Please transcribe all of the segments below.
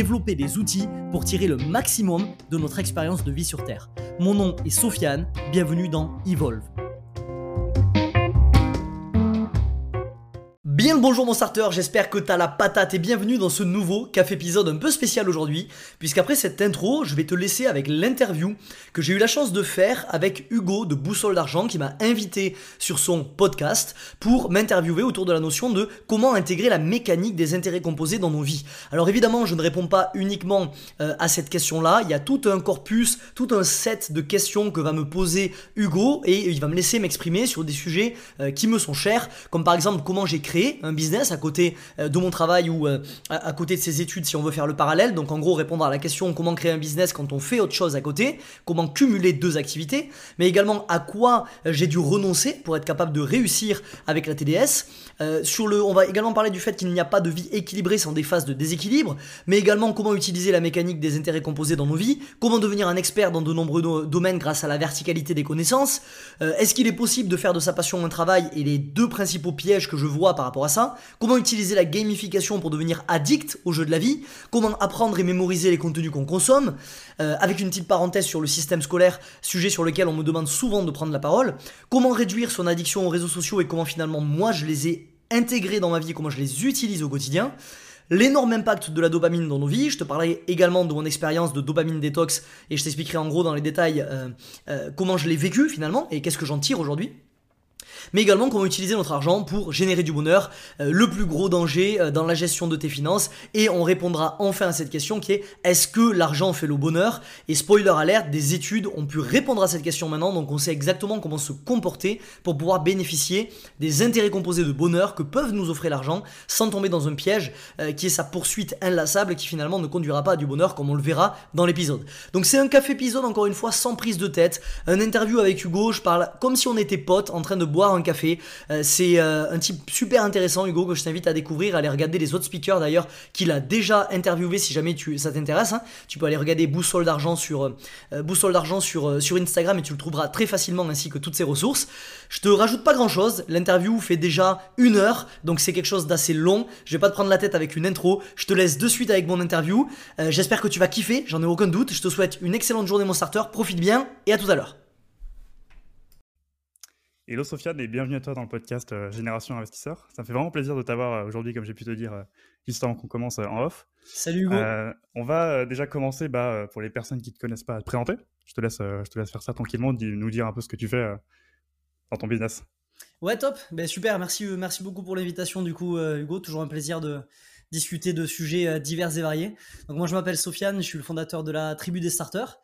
développer des outils pour tirer le maximum de notre expérience de vie sur Terre. Mon nom est Sofiane, bienvenue dans Evolve. Bien le bonjour mon starter, j'espère que t'as la patate et bienvenue dans ce nouveau café épisode un peu spécial aujourd'hui, puisqu'après cette intro, je vais te laisser avec l'interview que j'ai eu la chance de faire avec Hugo de Boussole d'Argent qui m'a invité sur son podcast pour m'interviewer autour de la notion de comment intégrer la mécanique des intérêts composés dans nos vies. Alors évidemment, je ne réponds pas uniquement euh, à cette question-là, il y a tout un corpus, tout un set de questions que va me poser Hugo et il va me laisser m'exprimer sur des sujets euh, qui me sont chers, comme par exemple comment j'ai créé un business à côté euh, de mon travail ou euh, à côté de ses études si on veut faire le parallèle. Donc en gros répondre à la question comment créer un business quand on fait autre chose à côté, comment cumuler deux activités, mais également à quoi euh, j'ai dû renoncer pour être capable de réussir avec la TDS. sur le, on va également parler du fait qu'il n'y a pas de vie équilibrée sans des phases de déséquilibre, mais également comment utiliser la mécanique des intérêts composés dans nos vies, comment devenir un expert dans de nombreux domaines grâce à la verticalité des connaissances. Est-ce qu'il est possible de faire de sa passion un travail et les deux principaux pièges que je vois par rapport ça, comment utiliser la gamification pour devenir addict au jeu de la vie, comment apprendre et mémoriser les contenus qu'on consomme, euh, avec une petite parenthèse sur le système scolaire, sujet sur lequel on me demande souvent de prendre la parole, comment réduire son addiction aux réseaux sociaux et comment finalement moi je les ai intégrés dans ma vie, comment je les utilise au quotidien. L'énorme impact de la dopamine dans nos vies. Je te parlerai également de mon expérience de dopamine détox et je t'expliquerai en gros dans les détails euh, euh, comment je l'ai vécu finalement et qu'est-ce que j'en tire aujourd'hui mais également comment utiliser notre argent pour générer du bonheur, euh, le plus gros danger euh, dans la gestion de tes finances, et on répondra enfin à cette question qui est est-ce que l'argent fait le bonheur? Et spoiler alert, des études ont pu répondre à cette question maintenant, donc on sait exactement comment se comporter pour pouvoir bénéficier des intérêts composés de bonheur que peuvent nous offrir l'argent sans tomber dans un piège euh, qui est sa poursuite inlassable qui finalement ne conduira pas à du bonheur comme on le verra dans l'épisode. Donc c'est un café épisode encore une fois sans prise de tête, un interview avec Hugo, je parle comme si on était potes en train de boire un café. Euh, c'est euh, un type super intéressant, Hugo, que je t'invite à découvrir, aller regarder les autres speakers d'ailleurs qu'il a déjà interviewé si jamais tu, ça t'intéresse. Hein. Tu peux aller regarder Boussole d'argent sur, euh, Boussole d'argent sur Instagram et tu le trouveras très facilement ainsi que toutes ses ressources. Je te rajoute pas grand chose, l'interview fait déjà une heure, donc c'est quelque chose d'assez long. Je vais pas te prendre la tête avec une intro, je te laisse de suite avec mon interview. J'espère que tu vas kiffer, j'en ai aucun doute. Je te souhaite une excellente journée mon starter, profite bien et à tout à l'heure. Hello Sofiane et bienvenue à toi dans le podcast euh, Génération Investisseur. Ça me fait vraiment plaisir de t'avoir euh, aujourd'hui, comme j'ai pu te dire euh, juste avant qu'on commence en off. Salut Hugo. on va déjà commencer bah, pour les personnes qui ne te connaissent pas à te présenter. Je te laisse, je te laisse faire ça tranquillement, nous dire un peu ce que tu fais dans ton business. Ouais, top. Ben, super. Merci, merci beaucoup pour l'invitation du coup, Hugo. Toujours un plaisir de discuter de sujets divers et variés. Donc moi, je m'appelle Sofiane, je suis le fondateur de la Tribu des Starters.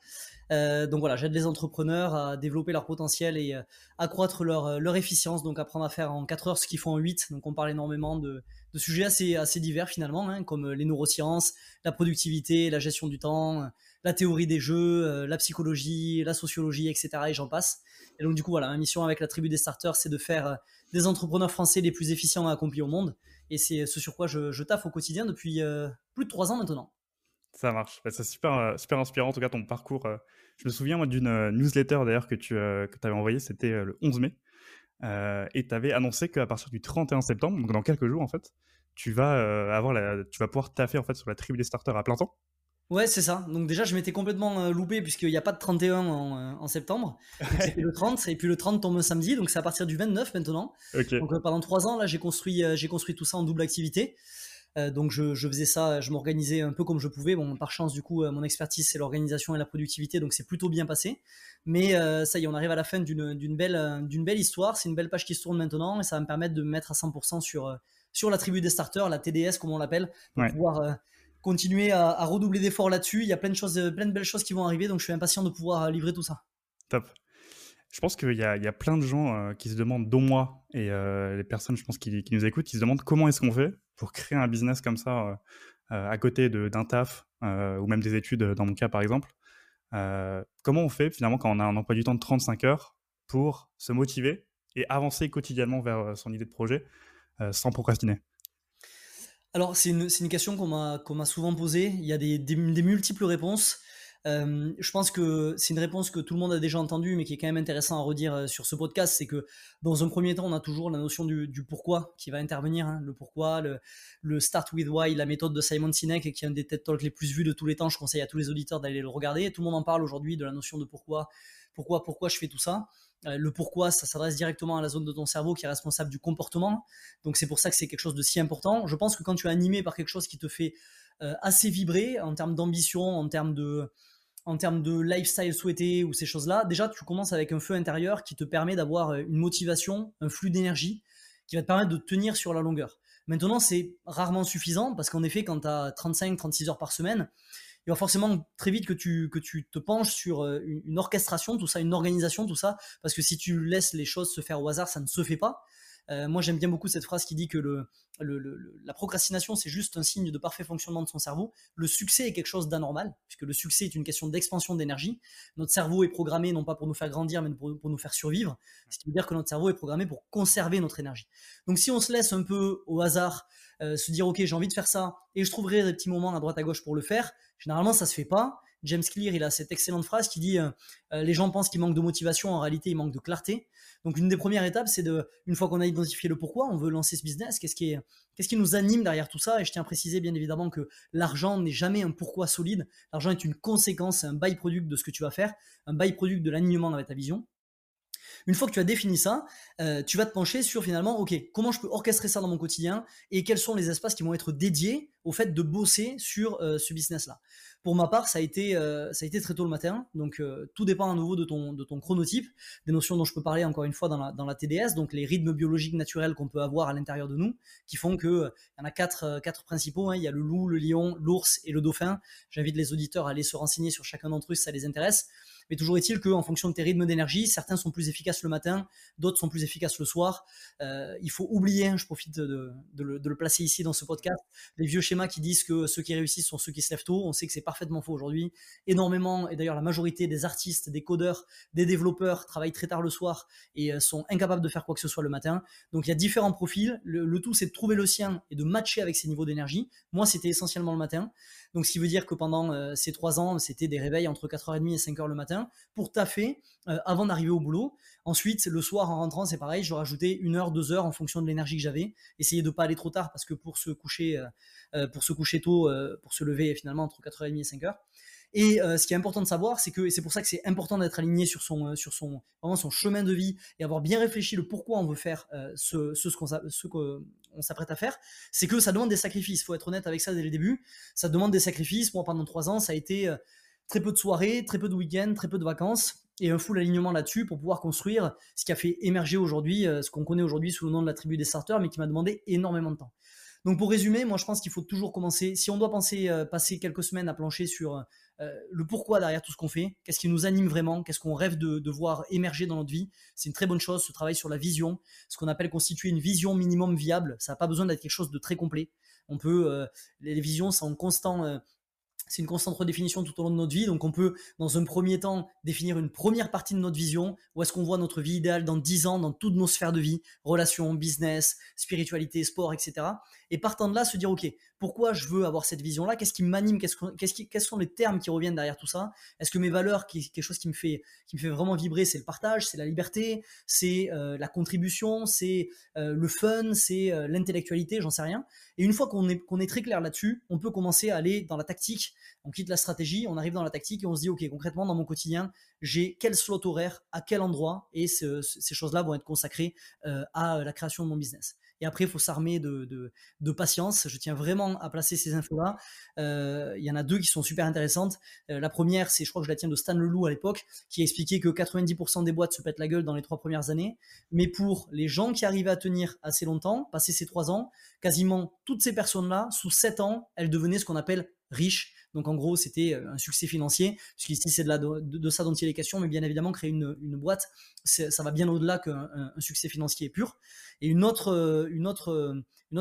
Euh, donc voilà, j'aide les entrepreneurs à développer leur potentiel et euh, accroître leur, euh, leur efficience, donc apprendre à faire en 4 heures ce qu'ils font en 8. Donc on parle énormément de, de sujets assez, assez divers finalement, hein, comme les neurosciences, la productivité, la gestion du temps, la théorie des jeux, la psychologie, la sociologie, etc. Et j'en passe. Et donc du coup voilà, ma mission avec la tribu des starters, c'est de faire des entrepreneurs français les plus efficients et accomplis au monde. Et c'est ce sur quoi je, je taffe au quotidien depuis plus de 3 ans maintenant. Ça marche. Bah, c'est super, super inspirant, en tout cas, ton parcours. Euh. Je me souviens, moi, d'une euh, newsletter, d'ailleurs, que tu avais envoyée, c'était le 11 mai. et tu avais annoncé qu'à partir du 31 septembre, donc dans quelques jours, en fait, tu vas, avoir la, tu vas pouvoir taffer, en fait, sur la tribu des starters à plein temps. Ouais, c'est ça. Donc déjà, je m'étais complètement loupé puisqu'il n'y a pas de 31 en, septembre. C'était le 30 et puis le 30 tombe samedi, donc c'est à partir du 29 maintenant. Donc pendant trois ans, là, j'ai construit, j'ai construit tout ça en double activité. Euh, donc je, faisais ça, je m'organisais un peu comme je pouvais. Bon, par chance, du coup, euh, mon expertise, c'est l'organisation et la productivité, donc c'est plutôt bien passé. Mais euh, ça y est, on arrive à la fin d'une belle, belle histoire. C'est une belle page qui se tourne maintenant et ça va me permettre de me mettre à 100% sur, sur la tribu des starters, la TDS, comme on l'appelle, pour pouvoir continuer à, à redoubler d'efforts là-dessus. Il y a plein de, choses, plein de belles choses qui vont arriver, donc je suis impatient de pouvoir livrer tout ça. Top Je pense qu'il y, a plein de gens qui se demandent, dont moi et les personnes, je pense, qui, qui, nous écoutent, qui se demandent comment est-ce qu'on fait pour créer un business comme ça à côté d'un taf ou même des études, dans mon cas par exemple. comment on fait finalement quand on a un emploi du temps de 35 heures pour se motiver et avancer quotidiennement vers son idée de projet sans procrastiner? Alors, c'est une, une, question qu'on m'a souvent posée. Il y a des, des, multiples réponses. Euh, je pense que c'est une réponse que tout le monde a déjà entendue, mais qui est quand même intéressant à redire euh, sur ce podcast. C'est que dans un premier temps, on a toujours la notion du, pourquoi qui va intervenir. Hein. le pourquoi, le, le, Start with Why, la méthode de Simon Sinek, qui est un des TED Talks les plus vus de tous les temps. Je conseille à tous les auditeurs d'aller le regarder. Tout le monde en parle aujourd'hui de la notion de pourquoi, pourquoi, pourquoi je fais tout ça. Euh, le pourquoi, ça s'adresse directement à la zone de ton cerveau qui est responsable du comportement. Donc c'est pour ça que c'est quelque chose de si important. Je pense que quand tu es animé par quelque chose qui te fait assez vibrer en termes d'ambition, en termes de en termes de lifestyle souhaité ou ces choses-là, déjà tu commences avec un feu intérieur qui te permet d'avoir euh, une motivation, un flux d'énergie qui va te permettre de tenir sur la longueur. Maintenant, c'est rarement suffisant parce qu'en effet, quand tu as 35-36 heures par semaine, il va forcément très vite que tu, que tu te penches sur euh, une, orchestration, tout ça, une organisation, tout ça, parce que si tu laisses les choses se faire au hasard, ça ne se fait pas. Euh, moi, j'aime bien beaucoup cette phrase qui dit que la procrastination, c'est juste un signe de parfait fonctionnement de son cerveau. Le succès est quelque chose d'anormal, puisque le succès est une question d'expansion d'énergie. Notre cerveau est programmé non pas pour nous faire grandir, mais pour, nous faire survivre. Ce qui veut dire que notre cerveau est programmé pour conserver notre énergie. Donc si on se laisse un peu au hasard, euh, se dire ok j'ai envie de faire ça et je trouverai des petits moments à droite à gauche pour le faire, généralement ça se fait pas. James Clear, il a cette excellente phrase qui dit euh, euh, les gens pensent qu'il manque de motivation, en réalité il manque de clarté. Donc une des premières étapes, c'est de, une fois qu'on a identifié le pourquoi, on veut lancer ce business, qu'est-ce qui, est, qu'est-ce qui nous anime derrière tout ça? Et je tiens à préciser bien évidemment que l'argent n'est jamais un pourquoi solide. L'argent est une conséquence, un byproduct de ce que tu vas faire, un byproduct de l'alignement avec ta vision. Une fois que tu as défini ça, euh, tu vas te pencher sur finalement, ok, comment je peux orchestrer ça dans mon quotidien et quels sont les espaces qui vont être dédiés au fait de bosser sur ce business-là. Pour ma part, ça a été, euh, ça a été très tôt le matin, donc tout dépend à nouveau de ton, de chronotype, des notions dont je peux parler encore une fois dans la, TDS, donc les rythmes biologiques naturels qu'on peut avoir à l'intérieur de nous, qui font que il y en a quatre, principaux. Hein. il y a le loup, le lion, l'ours et le dauphin. J'invite les auditeurs à aller se renseigner sur chacun d'entre eux si ça les intéresse. Mais toujours est-il qu'en fonction de tes rythmes d'énergie, certains sont plus efficaces le matin, d'autres sont plus efficaces le soir. Euh, il faut oublier, hein, je profite de, le, placer ici dans ce podcast, les vieux schémas qui disent que ceux qui réussissent sont ceux qui se lèvent tôt. On sait que c'est parfaitement faux aujourd'hui. Énormément, et d'ailleurs la majorité des artistes, des codeurs, des développeurs travaillent très tard le soir et euh, sont incapables de faire quoi que ce soit le matin. Donc il y a différents profils. Le, tout, c'est de trouver le sien et de matcher avec ses niveaux d'énergie. Moi, c'était essentiellement le matin. Donc, ce qui veut dire que pendant euh, ces trois ans, c'était des réveils entre 4h30 et 5h le matin pour taffer euh, avant d'arriver au boulot. Ensuite, le soir, en rentrant, c'est pareil, je rajoutais une heure, deux heures en fonction de l'énergie que j'avais. Essayer de pas aller trop tard parce que pour se coucher, euh, pour se coucher tôt, pour se lever finalement entre 4h30 et 5h. Et ce qui est important de savoir, c'est que, c'est pour ça que c'est important d'être aligné sur son, sur son, vraiment son chemin de vie et avoir bien réfléchi le pourquoi on veut faire ce, ce, qu'on, ce qu'on s'apprête à faire, c'est que ça demande des sacrifices. Il faut être honnête avec ça dès le début. Ça demande des sacrifices. Pendant trois ans, ça a été très peu de soirées, très peu de week-ends, très peu de vacances et un full alignement là-dessus pour pouvoir construire ce qui a fait émerger aujourd'hui, ce qu'on connaît aujourd'hui sous le nom de la tribu des starters, mais qui m'a demandé énormément de temps. Donc pour résumer, moi je pense qu'il faut toujours commencer, si on doit penser passer quelques semaines à plancher sur euh, le pourquoi derrière tout ce qu'on fait, qu'est-ce qui nous anime vraiment, qu'est-ce qu'on rêve de, voir émerger dans notre vie. C'est une très bonne chose, ce travail sur la vision, ce qu'on appelle constituer une vision minimum viable. Ça n'a pas besoin d'être quelque chose de très complet. On peut, euh, les, visions euh, c'est une constante redéfinition tout au long de notre vie. Donc, on peut, dans un premier temps, définir une première partie de notre vision. Où est-ce qu'on voit notre vie idéale dans 10 ans, dans toutes nos sphères de vie, relations, business, spiritualité, sport, etc. Et partant de là, se dire, OK, pourquoi je veux avoir cette vision-là? Qu'est-ce qui m'anime? Qu'est-ce, qui, Quels sont les termes qui reviennent derrière tout ça? Est-ce que mes valeurs, quelque chose qui me fait, qui me fait vraiment vibrer, c'est le partage, c'est la liberté, c'est euh, la contribution, c'est euh, le fun, c'est euh, l'intellectualité, j'en sais rien. Et une fois qu'on est, qu'on est très clair là-dessus, on peut commencer à aller dans la tactique. On quitte la stratégie, on arrive dans la tactique et on se dit, OK, concrètement, dans mon quotidien, j'ai quel slot horaire, à quel endroit, et ces choses-là vont être consacrées à la création de mon business. Et après, il faut s'armer de, de, patience. Je tiens vraiment à placer ces infos-là. Euh, il y en a deux qui sont super intéressantes. Euh, la première, c'est, je crois que je la tiens de Stan Leloup à l'époque, qui a expliqué que 90% des boîtes se pètent la gueule dans les trois premières années. Mais pour les gens qui arrivaient à tenir assez longtemps, passer ces trois ans, quasiment toutes ces personnes-là, sous sept ans, elles devenaient ce qu'on appelle riche. Donc en gros, c'était un succès financier, puisqu'ici c'est de, de, ça dont il est question, mais bien évidemment, créer une, boîte, ça va bien au-delà qu'un succès financier pur. Et une autre, une autre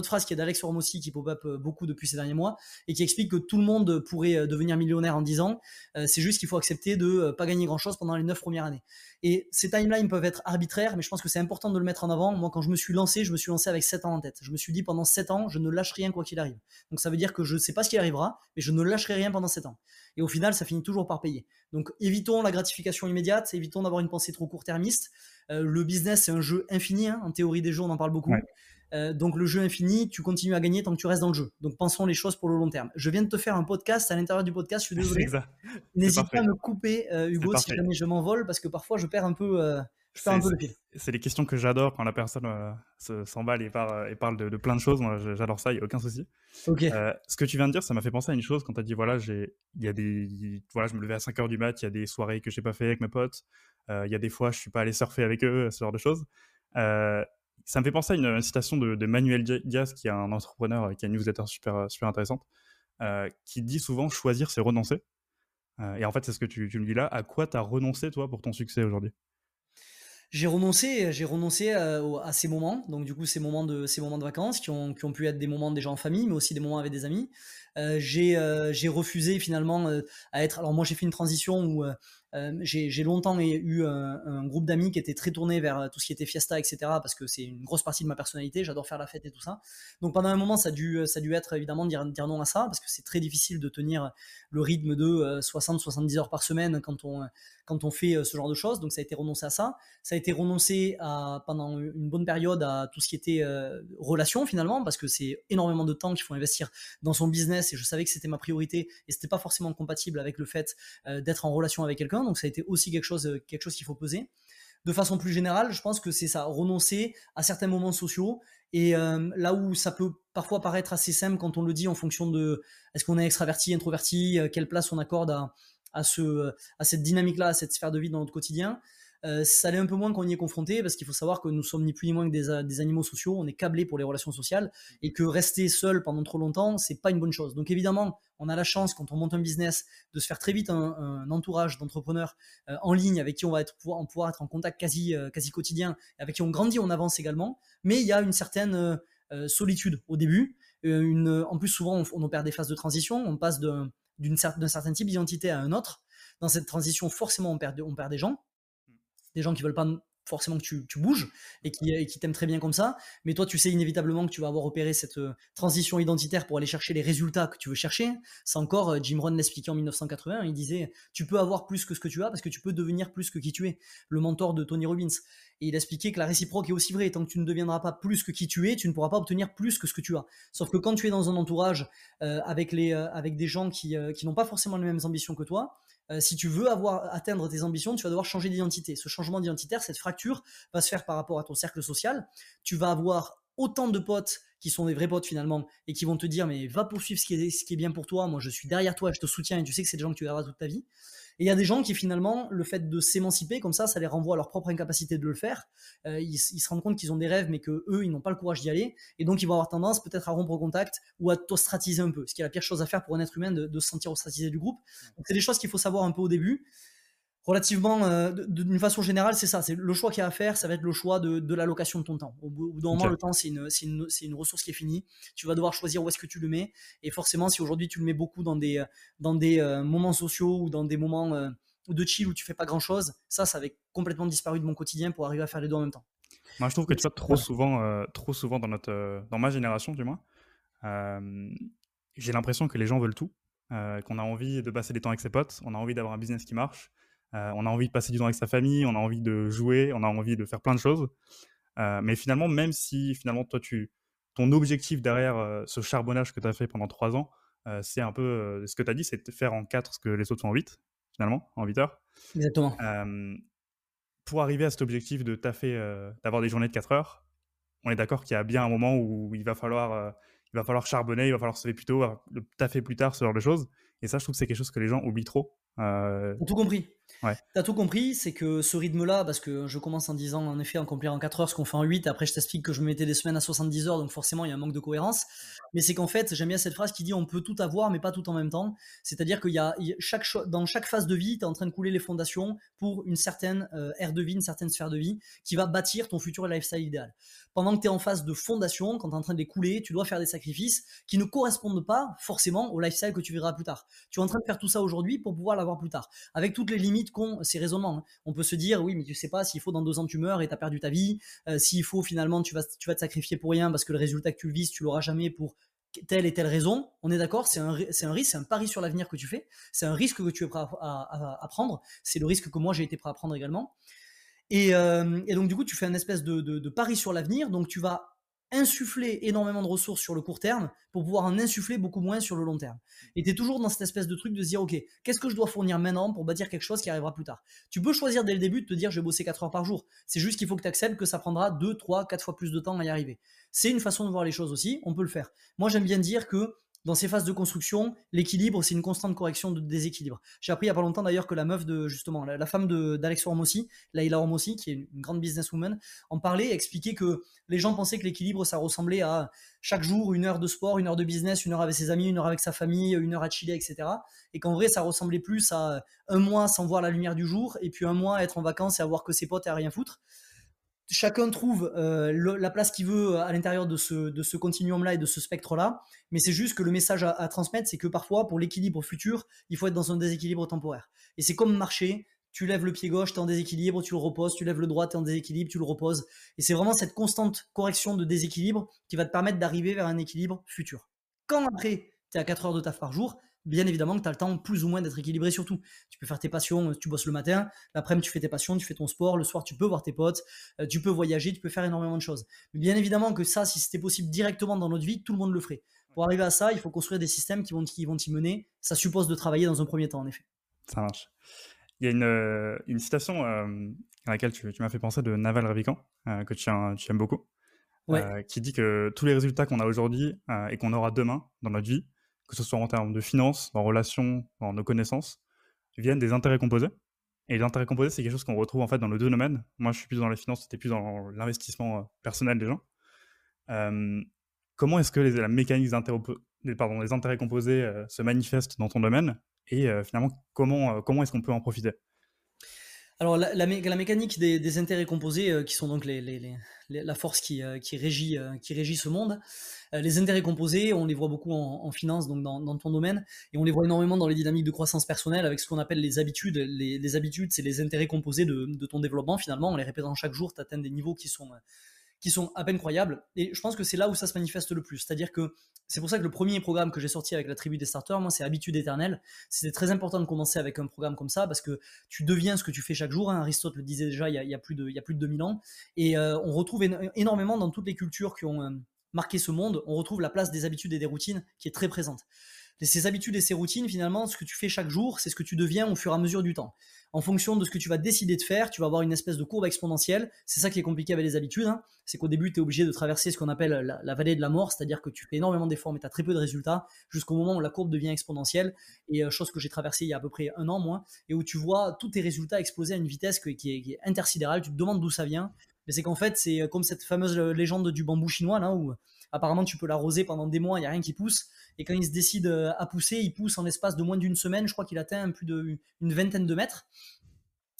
phrase qui est d'Alex Hormossi qui pop-up beaucoup depuis ces derniers mois et qui explique que tout le monde pourrait devenir millionnaire en 10 ans. c'est juste qu'il faut accepter de pas gagner grand-chose pendant les 9 premières années. Et ces timelines peuvent être arbitraires, mais je pense que c'est important de le mettre en avant. Moi, quand je me suis lancé, je me suis lancé avec 7 ans en tête. Je me suis dit pendant 7 ans, je ne lâche rien quoi qu'il arrive. Donc ça veut dire que je ne sais pas ce qui arrivera, mais je ne lâcherai rien pendant 7 ans. Et au final, ça finit toujours par payer. Donc évitons la gratification immédiate, évitons d'avoir une pensée trop court-termiste. Euh, le business, c'est un jeu infini. Hein. En théorie des jeux, on en parle beaucoup. Euh, donc le jeu infini, tu continues à gagner tant que tu restes dans le jeu. Donc pensons les choses pour le long terme. Je viens de te faire un podcast. À l'intérieur du podcast, je suis désolé. N'hésite pas à me couper, euh, Hugo, si jamais je m'envole, parce que parfois je perds un peu. Euh, c'est les questions que j'adore quand la personne s'emballe et, et, parle de, plein de choses. Moi, j'adore ça, il n'y a aucun souci. ce que tu viens de dire, ça m'a fait penser à une chose quand tu as dit voilà, il y a des, voilà, je me levais à 5 h du mat, il y a des soirées que je n'ai pas fait avec mes potes, il y a des fois je suis pas allé surfer avec eux, ce genre de choses. Ça me fait penser à une, citation de, Manuel Diaz, qui est un entrepreneur euh, qui a une newsletter super, euh, super intéressante, euh, qui dit souvent choisir, c'est renoncer. et en fait, c'est ce que tu, me dis là. À quoi tu as renoncé, toi, pour ton succès aujourd'hui? J'ai renoncé, j'ai renoncé à, ces moments, donc du coup ces moments de ces moments de vacances qui ont, qui ont pu être des moments déjà en famille, mais aussi des moments avec des amis. Euh, j'ai j'ai refusé finalement à être. Alors moi j'ai fait une transition où euh, j'ai longtemps eu un, groupe d'amis qui était très tourné vers euh, tout ce qui était fiesta, etc. Parce que c'est une grosse partie de ma personnalité. J'adore faire la fête et tout ça. Donc pendant un moment, ça a dû, ça a dû être évidemment dire, dire non à ça parce que c'est très difficile de tenir le rythme de 60-70 euh, heures par semaine quand on quand on fait ce genre de choses. Donc ça a été renoncé à ça. Ça a été renoncé à pendant une bonne période à tout ce qui était relation finalement parce que c'est énormément de temps qu'il faut investir dans son business et je savais que c'était ma priorité et c'était pas forcément compatible avec le fait d'être en relation avec quelqu'un donc ça a été aussi quelque chose, euh, quelque chose qu'il faut peser. De façon plus générale, je pense que c'est ça, renoncer à certains moments sociaux. Et euh, là où ça peut parfois paraître assez simple quand on le dit en fonction de est-ce qu'on est extraverti, introverti, euh, quelle place on accorde à, à, ce, à cette dynamique-là, à cette sphère de vie dans notre quotidien, euh, ça l'est un peu moins quand on y est confronté parce qu'il faut savoir que nous sommes ni plus ni moins que des, des, animaux sociaux, on est câblés pour les relations sociales et que rester seul pendant trop longtemps, c'est pas une bonne chose. Donc évidemment, on a la chance quand on monte un business de se faire très vite un, entourage d'entrepreneurs euh, en ligne avec qui on va être pouvoir, être en contact quasi euh, quasi quotidien, avec qui on grandit, on avance également. Mais il y a une certaine solitude au début. En plus, souvent, on, on perd des phases de transition. On passe d'un certain type d'identité à un autre. Dans cette transition, forcément, on perd des gens des gens qui veulent pas forcément que tu, bouges et qui, t'aiment très bien comme ça. Mais toi, tu sais inévitablement que tu vas avoir opéré cette euh, transition identitaire pour aller chercher les résultats que tu veux chercher. C'est encore, euh, Jim Rohn l'expliquait en 1980, il disait, tu peux avoir plus que ce que tu as parce que tu peux devenir plus que qui tu es. Le mentor de Tony Robbins. Et il expliquait que la réciproque est aussi vraie. Tant que tu ne deviendras pas plus que qui tu es, tu ne pourras pas obtenir plus que ce que tu as. Sauf que quand tu es dans un entourage euh, avec, les, avec des gens qui, qui n'ont pas forcément les mêmes ambitions que toi, euh, si tu veux avoir atteindre tes ambitions, tu vas devoir changer d'identité. Ce changement d'identitaire, cette fracture va se faire par rapport à ton cercle social. Tu vas avoir autant de potes qui sont des vrais potes finalement et qui vont te dire mais va poursuivre ce qui est, ce qui est bien pour toi. Moi, je suis derrière toi, je te soutiens et tu sais que c'est des gens que tu garderas toute ta vie. Et il y a des gens qui finalement, le fait de s'émanciper comme ça, ça les renvoie à leur propre incapacité de le faire. Euh, ils, se rendent compte qu'ils ont des rêves, mais que eux, ils n'ont pas le courage d'y aller. Et donc, ils vont avoir tendance peut-être à rompre contact ou à t'ostratiser un peu. Ce qui est la pire chose à faire pour un être humain, de, de se sentir ostratisé du groupe. Donc, c'est des choses qu'il faut savoir un peu au début relativement, euh, d'une façon générale, c'est ça. C'est le choix qu'il y a à faire, ça va être le choix de, de l'allocation de ton temps. Au bout d'un moment, le temps, c'est une, une, une, ressource qui est finie. Tu vas devoir choisir où est-ce que tu le mets. Et forcément, si aujourd'hui tu le mets beaucoup dans des, dans des euh, moments sociaux ou dans des moments euh, de chill où tu fais pas grand-chose, ça, ça avait complètement disparu de mon quotidien pour arriver à faire les deux en même temps. Moi, je trouve que tu vois trop souvent, trop souvent dans notre, dans ma génération, du moins, j'ai l'impression que les gens veulent tout, qu'on a envie de passer des temps avec ses potes, on a envie d'avoir un business qui marche, on a envie de passer du temps avec sa famille, on a envie de jouer, on a envie de faire plein de choses. Euh, mais finalement, même si finalement toi tu ton objectif derrière euh, ce charbonnage que tu as fait pendant trois ans, c'est un peu ce que tu as dit, c'est de faire en quatre ce que les autres font en 8, finalement, en 8 heures. Exactement. pour arriver à cet objectif de taffer, d'avoir des journées de 4 heures, on est d'accord qu'il y a bien un moment où il va falloir, il va falloir charbonner, il va falloir se lever plus tôt, le taffer plus tard, ce genre de choses. Et ça, je trouve que c'est quelque chose que les gens oublient trop. Euh... Tout compris. Ouais. Tu as tout compris, c'est que ce rythme-là, parce que je commence en disant en effet accomplir en 4 heures ce qu'on fait en 8, après je t'explique que je me mettais des semaines à 70 heures, donc forcément il y a un manque de cohérence. Mais c'est qu'en fait, j'aime bien cette phrase qui dit on peut tout avoir, mais pas tout en même temps. C'est-à-dire qu'il y a chaque, dans chaque phase de vie, tu es en train de couler les fondations pour une certaine euh, ère de vie, une certaine sphère de vie qui va bâtir ton futur lifestyle idéal. Pendant que tu es en phase de fondation, quand tu es en train de les couler, tu dois faire des sacrifices qui ne correspondent pas forcément au lifestyle que tu verras plus tard. Tu es en train de faire tout ça aujourd'hui pour pouvoir l'avoir plus tard, avec toutes les limites qu'ont ces raisonnements. Hein. On peut se dire, oui, mais tu sais pas s'il faut dans deux ans tu meurs et tu as perdu ta vie, euh, s'il faut finalement tu vas, tu vas te sacrifier pour rien parce que le résultat que tu vises, tu l'auras jamais pour telle et telle raison, on est d'accord, c'est un, un risque, c'est un pari sur l'avenir que tu fais, c'est un risque que tu es prêt à, prendre, c'est le risque que moi j'ai été prêt à prendre également. Et, euh, donc du coup, tu fais un espèce de, de pari sur l'avenir, donc tu vas insuffler énormément de ressources sur le court terme pour pouvoir en insuffler beaucoup moins sur le long terme. Et tu es toujours dans cette espèce de truc de se dire, OK, qu'est-ce que je dois fournir maintenant pour bâtir quelque chose qui arrivera plus tard? Tu peux choisir dès le début de te dire, je vais bosser 4 heures par jour. C'est juste qu'il faut que tu acceptes que ça prendra 2, 3, 4 fois plus de temps à y arriver. C'est une façon de voir les choses aussi, on peut le faire. Moi, j'aime bien dire que dans ces phases de construction, l'équilibre, c'est une constante correction de déséquilibre. J'ai appris il n'y a pas longtemps d'ailleurs que la meuf de, justement, la, femme d'Alex Hormossi, Laila Hormossi, qui est une, grande businesswoman, en parlait, expliquait que les gens pensaient que l'équilibre, ça ressemblait à chaque jour une heure de sport, une heure de business, une heure avec ses amis, une heure avec sa famille, une heure à chiller, etc. Et qu'en vrai, ça ressemblait plus à un mois sans voir la lumière du jour, et puis un mois à être en vacances et à voir que ses potes et à rien foutre chacun trouve euh, la place qu'il veut à l'intérieur de ce, de ce continuum-là et de ce spectre-là. Mais c'est juste que le message à, transmettre, c'est que parfois, pour l'équilibre futur, il faut être dans un déséquilibre temporaire. Et c'est comme marcher. Tu lèves le pied gauche, tu es en déséquilibre, tu le reposes. Tu lèves le droit, tu es en déséquilibre, tu le reposes. Et c'est vraiment cette constante correction de déséquilibre qui va te permettre d'arriver vers un équilibre futur. Quand après, tu es à 4 heures de taf par jour, bien évidemment que tu as le temps plus ou moins d'être équilibré surtout. Tu peux faire tes passions, tu bosses le matin, l'après-midi tu fais tes passions, tu fais ton sport, le soir tu peux voir tes potes, euh, tu peux voyager, tu peux faire énormément de choses. Mais bien évidemment que ça, si c'était possible directement dans notre vie, tout le monde le ferait. Pour arriver à ça, il faut construire des systèmes qui vont qui vont t'y mener. Ça suppose de travailler dans un premier temps, en effet. Ça marche. Il y a une, euh, une citation euh, à laquelle tu, tu m'as fait penser de Naval Ravikant, que tu, tu, aimes beaucoup, qui dit que tous les résultats qu'on a aujourd'hui et qu'on aura demain dans notre vie, que ce soit en termes de finances, en relations, en nos connaissances, viennent des intérêts composés. Et les intérêts composés, c'est quelque chose qu'on retrouve en fait dans nos deux domaines. Moi, je suis plus dans les finances, c'était plus dans l'investissement euh, personnel des gens. comment est-ce que les, la mécanique des, intérêts composés euh, se manifestent dans ton domaine? Et euh, finalement, comment, comment est-ce qu'on peut en profiter? Alors la, mécanique des, intérêts composés, qui sont donc la force qui, qui, régit, qui régit ce monde, euh, les intérêts composés, on les voit beaucoup en, finance, donc dans, ton domaine, et on les voit énormément dans les dynamiques de croissance personnelle avec ce qu'on appelle les habitudes. Les, habitudes, c'est les intérêts composés de, ton développement finalement. On les répète chaque jour, tu atteins des niveaux qui sont qui sont à peine croyables. Et je pense que c'est là où ça se manifeste le plus. C'est-à-dire que c'est pour ça que le premier programme que j'ai sorti avec la tribu des starters, moi, c'est Habitude éternelle. C'était très important de commencer avec un programme comme ça parce que tu deviens ce que tu fais chaque jour. Hein. Aristote le disait déjà il y, a, plus de, il y a plus de 2000 ans. Et euh, on retrouve énormément dans toutes les cultures qui ont, euh, marquer ce monde, on retrouve la place des habitudes et des routines qui est très présente. Ces habitudes et ces routines, finalement, ce que tu fais chaque jour, c'est ce que tu deviens au fur et à mesure du temps. En fonction de ce que tu vas décider de faire, tu vas avoir une espèce de courbe exponentielle. C'est ça qui est compliqué avec les habitudes. Hein. C'est qu'au début, tu es obligé de traverser ce qu'on appelle la, vallée de la mort, c'est-à-dire que tu fais énormément d'efforts, mais tu as très peu de résultats, jusqu'au moment où la courbe devient exponentielle. Et euh, chose que j'ai traversée il y a à peu près un an, moins, et où tu vois tous tes résultats exploser à une vitesse qui, est, qui est intersidérale. Tu te demandes d'où ça vient. Mais c'est qu'en fait, c'est comme cette fameuse légende du bambou chinois, là, où Apparemment, tu peux l'arroser pendant des mois, il n'y a rien qui pousse. Et quand il se décide euh, à pousser, il pousse en espace de moins d'une semaine. Je crois qu'il atteint plus d'une vingtaine de mètres.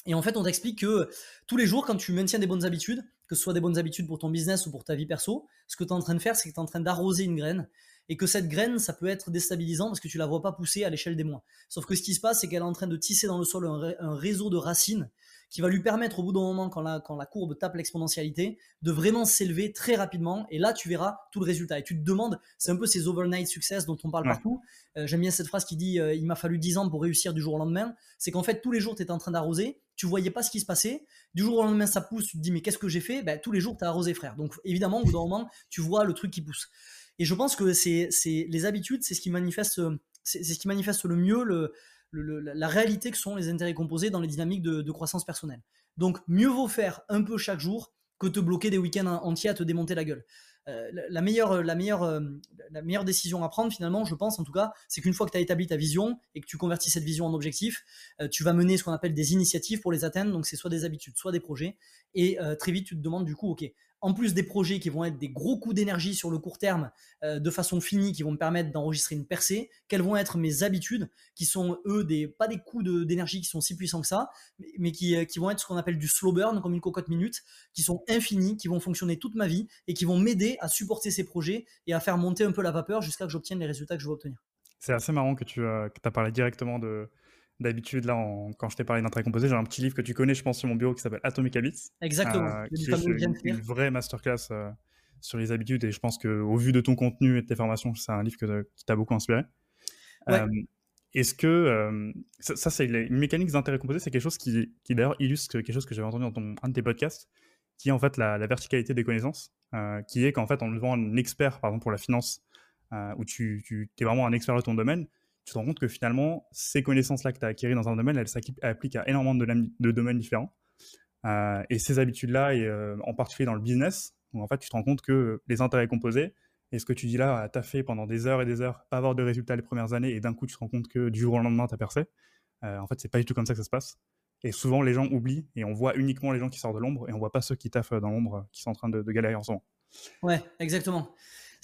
Et en fait, on t'explique que tous les jours, quand tu maintiens des bonnes habitudes, que ce soit des bonnes habitudes pour ton business ou pour ta vie perso, ce que tu es en train de faire, c'est que tu es en train d'arroser une graine et que cette graine, ça peut être déstabilisant parce que tu la vois pas pousser à l'échelle des mois. Sauf que ce qui se passe, c'est qu'elle est en train de tisser dans le sol un, réseau de racines qui va lui permettre au bout d'un moment, quand la, quand la courbe tape l'exponentialité, de vraiment s'élever très rapidement. Et là, tu verras tout le résultat. Et tu te demandes, c'est un peu ces overnight success dont on parle partout. Euh, j'aime bien cette phrase qui dit, euh, il m'a fallu 10 ans pour réussir du jour au lendemain. C'est qu'en fait, tous les jours, tu étais en train d'arroser, tu voyais pas ce qui se passait. Du jour au lendemain, ça pousse, tu te dis, mais qu'est-ce que j'ai fait? Ben, Tous les jours, tu as arrosé, frère. Donc évidemment, au bout d'un moment, tu vois le truc qui pousse. Et je pense que c'est les habitudes, c'est ce qui manifeste, c'est ce qui manifeste le mieux le, la réalité que sont les intérêts composés dans les dynamiques de, croissance personnelle. Donc mieux vaut faire un peu chaque jour que te bloquer des week-ends entiers à te démonter la gueule. la, meilleure, la, meilleure, la meilleure décision à prendre finalement, je pense en tout cas, c'est qu'une fois que tu as établi ta vision et que tu convertis cette vision en objectif, tu vas mener ce qu'on appelle des initiatives pour les atteindre. Donc c'est soit des habitudes, soit des projets. Et très vite, tu te demandes du coup, ok, en plus des projets qui vont être des gros coups d'énergie sur le court terme euh, de façon finie, qui vont me permettre d'enregistrer une percée, quelles vont être mes habitudes, qui sont eux des pas des coups d'énergie qui sont si puissants que ça, mais, qui, euh, qui, vont être ce qu'on appelle du slow burn, comme une cocotte minute, qui sont infinis, qui vont fonctionner toute ma vie et qui vont m'aider à supporter ces projets et à faire monter un peu la vapeur jusqu'à que j'obtienne les résultats que je veux obtenir. C'est assez marrant que tu euh, as parlé directement de, D'habitude, là, quand je t'ai parlé d'intérêt composé, j'ai un petit livre que tu connais, je pense, sur mon bureau qui s'appelle Atomic Habits. Exactement. Euh, qui est une, une, vraie masterclass euh, sur les habitudes. Et je pense qu'au vu de ton contenu et de tes formations, c'est un livre que, qui t'a beaucoup inspiré. Euh, est-ce que ça, c'est une mécanique d'intérêt composé, c'est quelque chose qui, qui d'ailleurs illustre quelque chose que j'avais entendu dans ton, un de tes podcasts, qui est en fait la, verticalité des connaissances, qui est qu'en fait en devant un expert, par exemple pour la finance, où tu, tu es vraiment un expert de ton domaine, tu te rends compte que finalement, ces connaissances-là que tu as acquises dans un domaine, elles s'appliquent à énormément de, domaines différents. Euh, et ces habitudes-là, euh, en particulier dans le business, où en fait, tu te rends compte que les intérêts composés, et ce que tu dis là, tu as fait pendant des heures et des heures, pas avoir de résultats les premières années, et d'un coup, tu te rends compte que du jour au lendemain, tu as percé. Euh, en fait, c'est pas du tout comme ça que ça se passe. Et souvent, les gens oublient, et on voit uniquement les gens qui sortent de l'ombre, et on voit pas ceux qui taffent dans l'ombre, qui sont en train de, de galérer en ce moment. Ouais, exactement.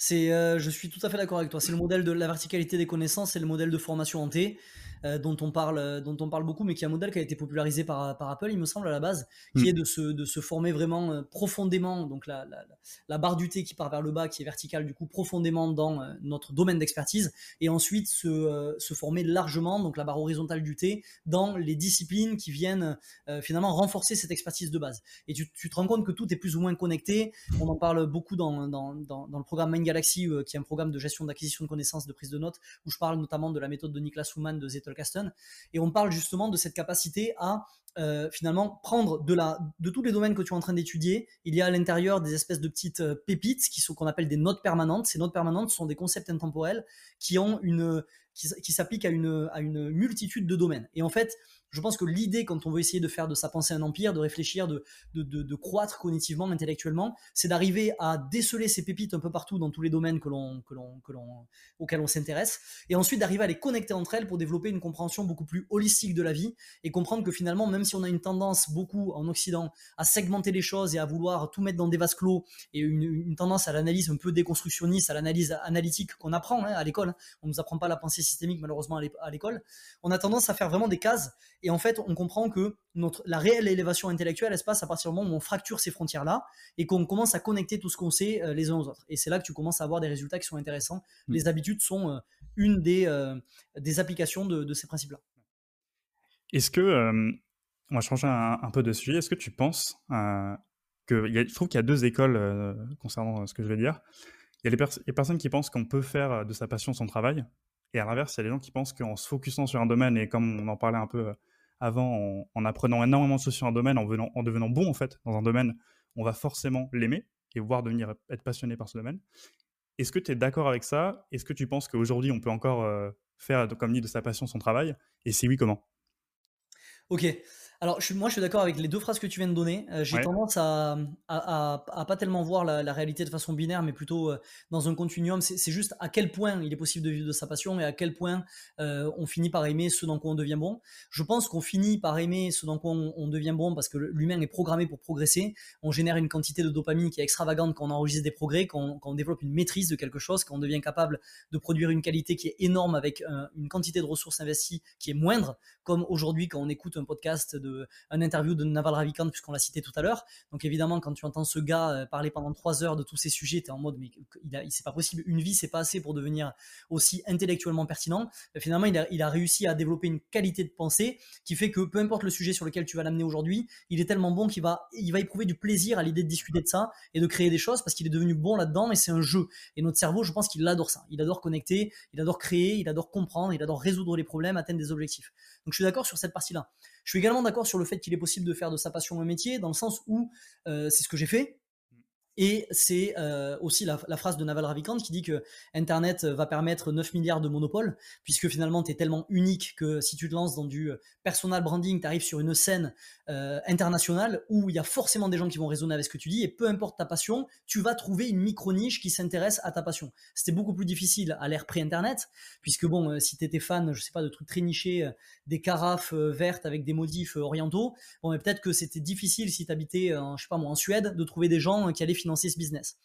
C'est, euh, je suis tout à fait d'accord avec toi. C'est le modèle de la verticalité des connaissances, c'est le modèle de formation en T. Euh, dont, on parle, euh, dont on parle beaucoup, mais qui est un modèle qui a été popularisé par, par Apple, il me semble, à la base, qui hmm. est de se, de se former vraiment euh, profondément, donc la, la, la, barre du T qui part vers le bas, qui est verticale, du coup, profondément dans notre domaine d'expertise, et ensuite se, se former largement, donc la barre horizontale du T, dans les disciplines qui viennent finalement renforcer cette expertise de base. Et tu, tu, te rends compte que tout est plus ou moins connecté. On en parle beaucoup dans, dans, dans, dans le programme Mind Galaxy, qui est un programme de gestion d'acquisition de connaissances, de prise de notes, où je parle notamment de la méthode de Niklas Luhmann de Zettel et on parle justement de cette capacité à euh, finalement prendre de la de tous les domaines que tu es en train d'étudier, il y a à l'intérieur des espèces de petites euh, pépites qui sont qu'on appelle des notes permanentes. Ces notes permanentes sont des concepts intemporels qui ont une qui, qui s'appliquent à une à une multitude de domaines. Et en fait, je pense que l'idée, quand on veut essayer de faire de sa pensée un empire, de réfléchir, de, croître cognitivement, intellectuellement, c'est d'arriver à déceler ces pépites un peu partout dans tous les domaines auxquels on s'intéresse, et ensuite d'arriver à les connecter entre elles pour développer une compréhension beaucoup plus holistique de la vie et comprendre que finalement, même si on a une tendance beaucoup en Occident à segmenter les choses et à vouloir tout mettre dans des vases clos et une, tendance à l'analyse un peu déconstructionniste, à l'analyse analytique qu'on apprend hein, à l'école, hein. on nous apprend pas la pensée systémique malheureusement à l'école, on a tendance à faire vraiment des cases et en fait, on comprend que notre, la réelle élévation intellectuelle, elle se passe à partir du moment où on fracture ces frontières-là et qu'on commence à connecter tout ce qu'on sait euh, les uns aux autres. Et c'est là que tu commences à avoir des résultats qui sont intéressants. Mm. Les habitudes sont euh, une des, euh, des applications de, ces principes-là. Est-ce que, on va changer un, peu de sujet, est-ce que tu penses que, y a, je trouve qu'il y a deux écoles concernant ce que je vais dire. Il y a les, personnes qui pensent qu'on peut faire de sa passion son travail, et à l'inverse, il y a les gens qui pensent qu'en se focusant sur un domaine, et comme on en parlait un peu avant, en, apprenant énormément sur un domaine, en, venant, en devenant bon en fait dans un domaine, on va forcément l'aimer et voir devenir être passionné par ce domaine. Est-ce que tu es d'accord avec ça? Est-ce que tu penses qu'aujourd'hui on peut encore euh, faire, comme dit, de sa passion son travail? Et si oui, comment? Ok. Alors, je moi, je suis d'accord avec les deux phrases que tu viens de donner. Euh, j'ai tendance à, à, à, pas tellement voir la, réalité de façon binaire, mais plutôt euh, dans un continuum. C'est juste à quel point il est possible de vivre de sa passion et à quel point euh, on finit par aimer ce dans quoi on devient bon. Je pense qu'on finit par aimer ce dans quoi on, devient bon parce que l'humain est programmé pour progresser. On génère une quantité de dopamine qui est extravagante quand on enregistre des progrès, quand on, développe une maîtrise de quelque chose, quand on devient capable de produire une qualité qui est énorme avec une quantité de ressources investies qui est moindre, comme aujourd'hui quand on écoute un podcast de un interview de Naval Ravikant puisqu'on l'a cité tout à l'heure. Donc évidemment, quand tu entends ce gars euh, parler pendant trois heures de tous ces sujets, tu es en mode mais il, c'est pas possible, une vie c'est pas assez pour devenir aussi intellectuellement pertinent. Euh, finalement, il a, il a réussi à développer une qualité de pensée qui fait que peu importe le sujet sur lequel tu vas l'amener aujourd'hui, il est tellement bon qu'il va, il va éprouver du plaisir à l'idée de discuter de ça et de créer des choses parce qu'il est devenu bon là-dedans et c'est un jeu. Et notre cerveau, je pense qu'il adore ça. Il adore connecter, il adore créer, il adore comprendre, il adore résoudre les problèmes, atteindre des objectifs. Donc je suis d'accord sur cette partie-là. Je suis également d'accord sur le fait qu'il est possible de faire de sa passion un métier, dans le sens où euh, c'est ce que j'ai fait. Et c'est euh, aussi la, phrase de Naval Ravikant qui dit que Internet va permettre 9 milliards de monopoles, puisque finalement, tu es tellement unique que si tu te lances dans du personal branding, tu arrives sur une scène euh, internationale où il y a forcément des gens qui vont résonner avec ce que tu dis, et peu importe ta passion, tu vas trouver une micro-niche qui s'intéresse à ta passion. C'était beaucoup plus difficile à l'ère pré-Internet, puisque bon, euh, si tu étais fan, je sais pas, de trucs très nichés, des carafes vertes avec des modifs orientaux, bon, mais peut-être que c'était difficile si tu habitais, je sais pas moi, en Suède, de trouver des gens qui allaient financer ce business.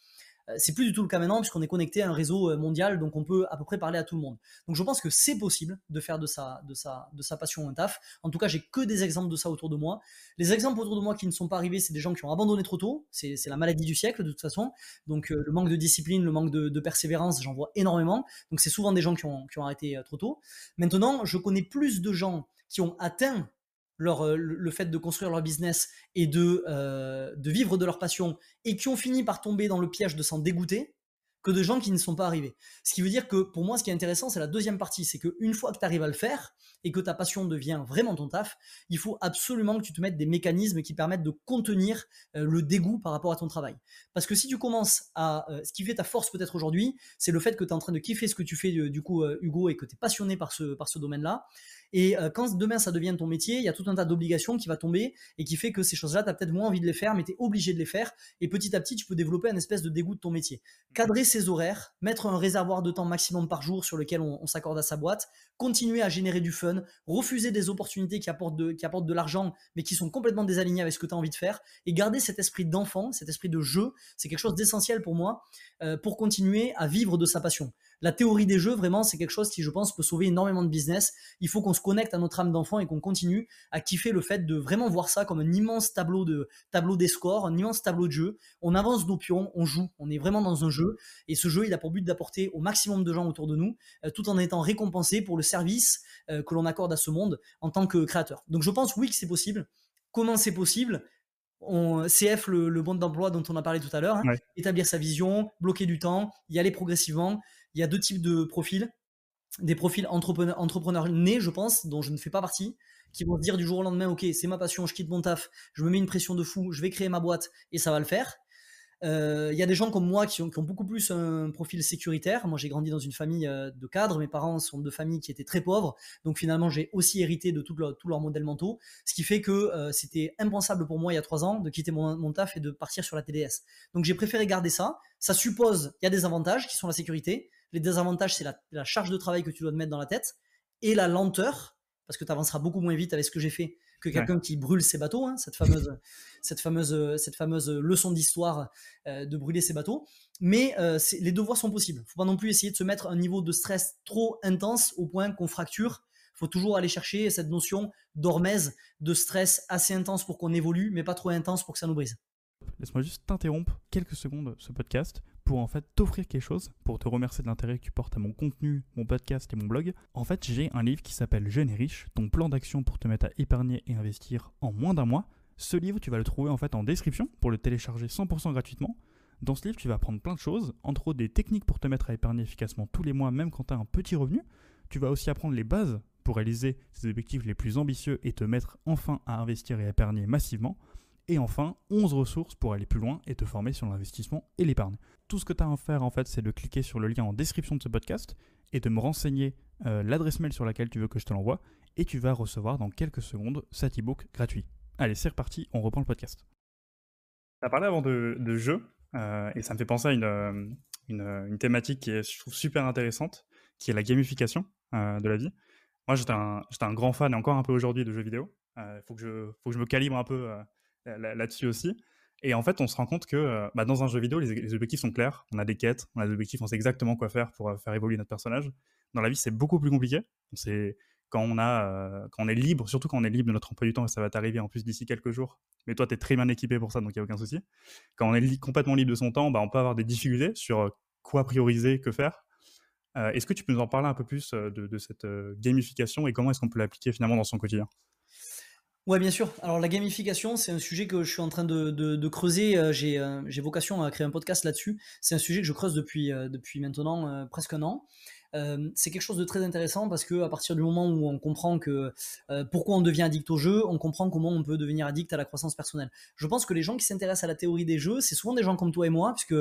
Euh, c'est plus du tout le cas maintenant puisqu'on est connecté à un réseau euh, mondial, donc on peut à peu près parler à tout le monde. Donc je pense que c'est possible de faire de sa, de sa, de sa passion un taf. En tout cas, j'ai que des exemples de ça autour de moi. Les exemples autour de moi qui ne sont pas arrivés, c'est des gens qui ont abandonné trop tôt. C'est la maladie du siècle de toute façon. Donc euh, le manque de discipline, le manque de, persévérance, j'en vois énormément. Donc c'est souvent des gens qui ont, qui ont arrêté trop tôt. Maintenant, je connais plus de gens qui ont atteint leur, le fait de construire leur business et de, de vivre de leur passion et qui ont fini par tomber dans le piège de s'en dégoûter que de gens qui ne sont pas arrivés. Ce qui veut dire que pour moi, ce qui est intéressant, c'est la deuxième partie. C'est qu'une fois que tu arrives à le faire et que ta passion devient vraiment ton taf, il faut absolument que tu te mettes des mécanismes qui permettent de contenir le dégoût par rapport à ton travail. Parce que si tu commences à... ce qui fait ta force peut-être aujourd'hui, c'est le fait que tu es en train de kiffer ce que tu fais du coup, Hugo, et que tu es passionné par ce, par ce domaine-là. Et euh, quand demain ça devient ton métier, il y a tout un tas d'obligations qui va tomber et qui fait que ces choses-là, tu as peut-être moins envie de les faire, mais tu es obligé de les faire. Et petit à petit, tu peux développer un espèce de dégoût de ton métier. Cadrer ses horaires, mettre un réservoir de temps maximum par jour sur lequel on, s'accorde à sa boîte, continuer à générer du fun, refuser des opportunités qui apportent de, l'argent, mais qui sont complètement désalignées avec ce que tu as envie de faire, et garder cet esprit d'enfant, cet esprit de jeu, c'est quelque chose d'essentiel pour moi euh, pour continuer à vivre de sa passion la théorie des jeux, vraiment, c'est quelque chose qui, je pense, peut sauver énormément de business. Il faut qu'on se connecte à notre âme d'enfant et qu'on continue à kiffer le fait de vraiment voir ça comme un immense tableau de tableau des scores, un immense tableau de jeu. On avance nos pions, on joue, on est vraiment dans un jeu. Et ce jeu, il a pour but d'apporter au maximum de gens autour de nous, euh, tout en étant récompensé pour le service euh, que l'on accorde à ce monde en tant que créateur. Donc, je pense, oui, que c'est possible. Comment c'est possible? On, CF, le, bon d'emploi dont on a parlé tout à l'heure, hein, établir sa vision, bloquer du temps, y aller progressivement il y a deux types de profils. Des profils entrepreneurs, nés, je pense, dont je ne fais pas partie, qui vont se dire du jour au lendemain, ok, c'est ma passion, je quitte mon taf, je me mets une pression de fou, je vais créer ma boîte et ça va le faire. Euh, il y a des gens comme moi qui ont, beaucoup plus un profil sécuritaire. Moi, j'ai grandi dans une famille euh, de cadres. Mes parents sont de familles qui étaient très pauvres. Donc, finalement, j'ai aussi hérité de tout leur modèle mentaux. Ce qui fait que euh, c'était impensable pour moi, il y a trois ans, de quitter mon, mon, taf et de partir sur la TDS. Donc, j'ai préféré garder ça. Ça suppose, il y a des avantages qui sont la sécurité. Les désavantages, c'est la, charge de travail que tu dois te mettre dans la tête et la lenteur, parce que tu avanceras beaucoup moins vite avec ce que j'ai fait que quelqu'un qui brûle ses bateaux, hein, cette, fameuse, cette, fameuse, cette fameuse leçon d'histoire euh, de brûler ses bateaux. Mais euh, les deux voies sont possibles. faut pas non plus essayer de se mettre un niveau de stress trop intense au point qu'on fracture. Il faut toujours aller chercher cette notion d'hormèse, de stress assez intense pour qu'on évolue, mais pas trop intense pour que ça nous brise. Laisse-moi juste t'interrompre quelques secondes ce podcast pour en fait t'offrir quelque chose, pour te remercier de l'intérêt que tu portes à mon contenu, mon podcast et mon blog. En fait, j'ai un livre qui s'appelle Jeune et riche, ton plan d'action pour te mettre à épargner et investir en moins d'un mois. Ce livre, tu vas le trouver en fait en description pour le télécharger 100% gratuitement. Dans ce livre, tu vas apprendre plein de choses, entre autres des techniques pour te mettre à épargner efficacement tous les mois, même quand tu as un petit revenu. Tu vas aussi apprendre les bases pour réaliser tes objectifs les plus ambitieux et te mettre enfin à investir et à épargner massivement. Et enfin, 11 ressources pour aller plus loin et te former sur l'investissement et l'épargne. Tout ce que tu as à faire, en fait, c'est de cliquer sur le lien en description de ce podcast et de me renseigner euh, l'adresse mail sur laquelle tu veux que je te l'envoie. Et tu vas recevoir dans quelques secondes cet e-book gratuit. Allez, c'est reparti, on reprend le podcast. Tu as parlé avant de, de jeu, euh, et ça me fait penser à une, une, thématique qui est, je trouve, super intéressante, qui est la gamification euh, de la vie. Moi, j'étais un, un, grand fan, et encore un peu aujourd'hui, de jeux vidéo. Il faut, faut que je me calibre un peu là-dessus aussi. Et en fait, on se rend compte que euh, bah, dans un jeu vidéo, les, objectifs sont clairs. On a des quêtes, on a des objectifs, on sait exactement quoi faire pour euh, faire évoluer notre personnage. Dans la vie, c'est beaucoup plus compliqué. C'est quand on a, euh, quand on est libre, surtout quand on est libre de notre emploi du temps, et ça va t'arriver en plus d'ici quelques jours. Mais toi, tu es très bien équipé pour ça, donc il n'y a aucun souci. Quand on est complètement libre de son temps, bah, on peut avoir des difficultés sur quoi prioriser, que faire. est-ce que tu peux nous en parler un peu plus de, de cette gamification et comment est-ce qu'on peut l'appliquer finalement dans son quotidien? Ouais, bien sûr. Alors la gamification, c'est un sujet que je suis en train de, creuser. Euh, euh, j'ai vocation à créer un podcast là-dessus. C'est un sujet que je creuse depuis, euh, maintenant presque un an. c'est quelque chose de très intéressant parce que à partir du moment où on comprend que pourquoi on devient addict au jeu, on comprend comment on peut devenir addict à la croissance personnelle. Je pense que les gens qui s'intéressent à la théorie des jeux, c'est souvent des gens comme toi et moi, puisque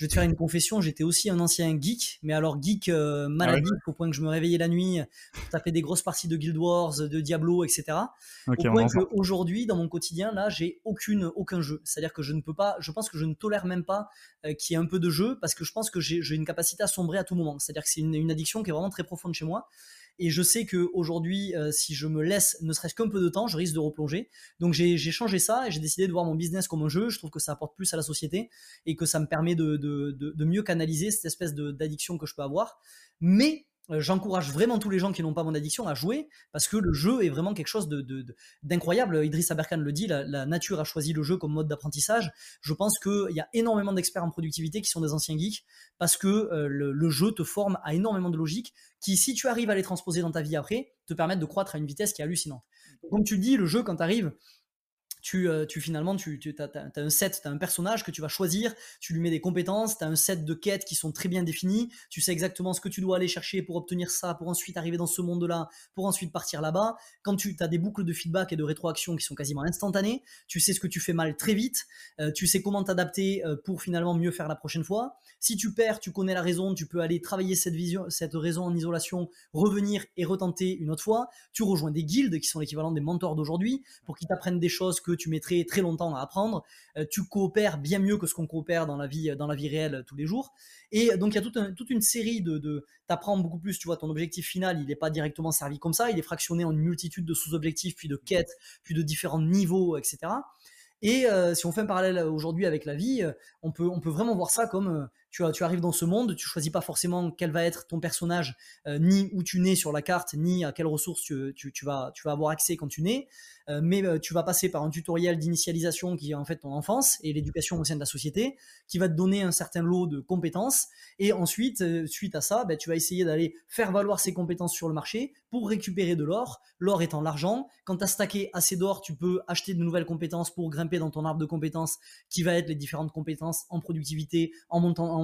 je vais te faire une confession, j'étais aussi un ancien geek, mais alors geek euh, maladif au point que je me réveillais la nuit pour taper des grosses parties de Guild Wars, de Diablo, etc. au point qu'aujourd'hui, dans mon quotidien, là, j'ai aucune, aucun jeu. C'est-à-dire que je ne peux pas, je pense que je ne tolère même pas euh, qu'il y ait un peu de jeu parce que je pense que j'ai une capacité à sombrer à tout moment. C'est-à-dire que c'est une, une addiction qui est vraiment très profonde chez moi. Et je sais qu'aujourd'hui, euh, si je me laisse ne serait-ce qu'un peu de temps, je risque de replonger. Donc j'ai changé ça et j'ai décidé de voir mon business comme un jeu. Je trouve que ça apporte plus à la société et que ça me permet de, mieux canaliser cette espèce d'addiction que je peux avoir. Mais j'encourage vraiment tous les gens qui n'ont pas mon addiction à jouer parce que le jeu est vraiment quelque chose d'incroyable. De, Idriss Aberkan le dit, la, nature a choisi le jeu comme mode d'apprentissage. Je pense qu'il y a énormément d'experts en productivité qui sont des anciens geeks parce que euh, le, jeu te forme à énormément de logique qui, si tu arrives à les transposer dans ta vie après, te permettent de croître à une vitesse qui est hallucinante. Comme tu dis, le jeu, quand tu arrives, tu, euh, tu finalement, tu, tu as, un set, tu as un personnage que tu vas choisir, tu lui mets des compétences, tu as un set de quêtes qui sont très bien définies, tu sais exactement ce que tu dois aller chercher pour obtenir ça, pour ensuite arriver dans ce monde-là, pour ensuite partir là-bas. Quand tu as des boucles de feedback et de rétroaction qui sont quasiment instantanées, tu sais ce que tu fais mal très vite, euh, tu sais comment t'adapter euh, pour finalement mieux faire la prochaine fois. Si tu perds, tu connais la raison, tu peux aller travailler cette vision, cette raison en isolation, revenir et retenter une autre fois. Tu rejoins des guildes qui sont l'équivalent des mentors d'aujourd'hui pour qu'ils t'apprennent des choses que tu mettrais très longtemps à apprendre. Euh, tu coopères bien mieux que ce qu'on coopère dans la vie, dans la vie réelle tous les jours. Et donc il y a toute, une série de, de t'apprends beaucoup plus. Tu vois, ton objectif final, il n'est pas directement servi comme ça. Il est fractionné en une multitude de sous-objectifs, puis de quêtes, puis de différents niveaux, etc. Et euh, si on fait un parallèle aujourd'hui avec la vie, euh, on peut, on peut vraiment voir ça comme tu, arrives dans ce monde, tu choisis pas forcément quel va être ton personnage, ni où tu nais sur la carte, ni à quelles ressources tu, vas, avoir accès quand tu nais. Euh, mais euh, tu vas passer par un tutoriel d'initialisation qui est en fait ton enfance et l'éducation au sein de la société, qui va te donner un certain lot de compétences. Et ensuite, euh, suite à ça, ben, tu vas essayer d'aller faire valoir ces compétences sur le marché pour récupérer de l'or. L'or étant l'argent. Quand tu as stacké assez d'or, tu peux acheter de nouvelles compétences pour grimper dans ton arbre de compétences, qui va être les différentes compétences en productivité, en, montant, en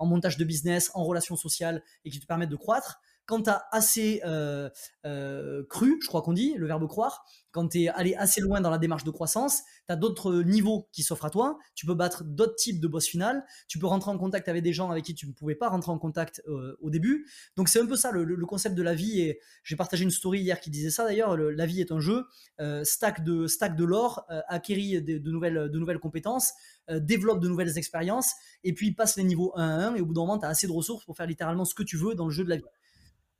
montage de business, en relations sociales, et qui te permettent de croître quand tu as assez euh, euh, cru, je crois qu'on dit, le verbe croire, quand tu es allé assez loin dans la démarche de croissance, tu as d'autres niveaux qui s'offrent à toi, tu peux battre d'autres types de boss final, tu peux rentrer en contact avec des gens avec qui tu ne pouvais pas rentrer en contact euh, au début. Donc c'est un peu ça le, concept de la vie et j'ai partagé une story hier qui disait ça d'ailleurs, la vie est un jeu, stack de stack de l'or, acquérir de, de, nouvelles de nouvelles compétences, développe de nouvelles expériences et puis passe les niveaux 1 à 1 et au bout d'un moment tu as assez de ressources pour faire littéralement ce que tu veux dans le jeu de la vie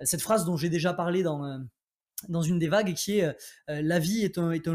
cette phrase dont j'ai déjà parlé dans euh, une des vagues qui est euh, est un, est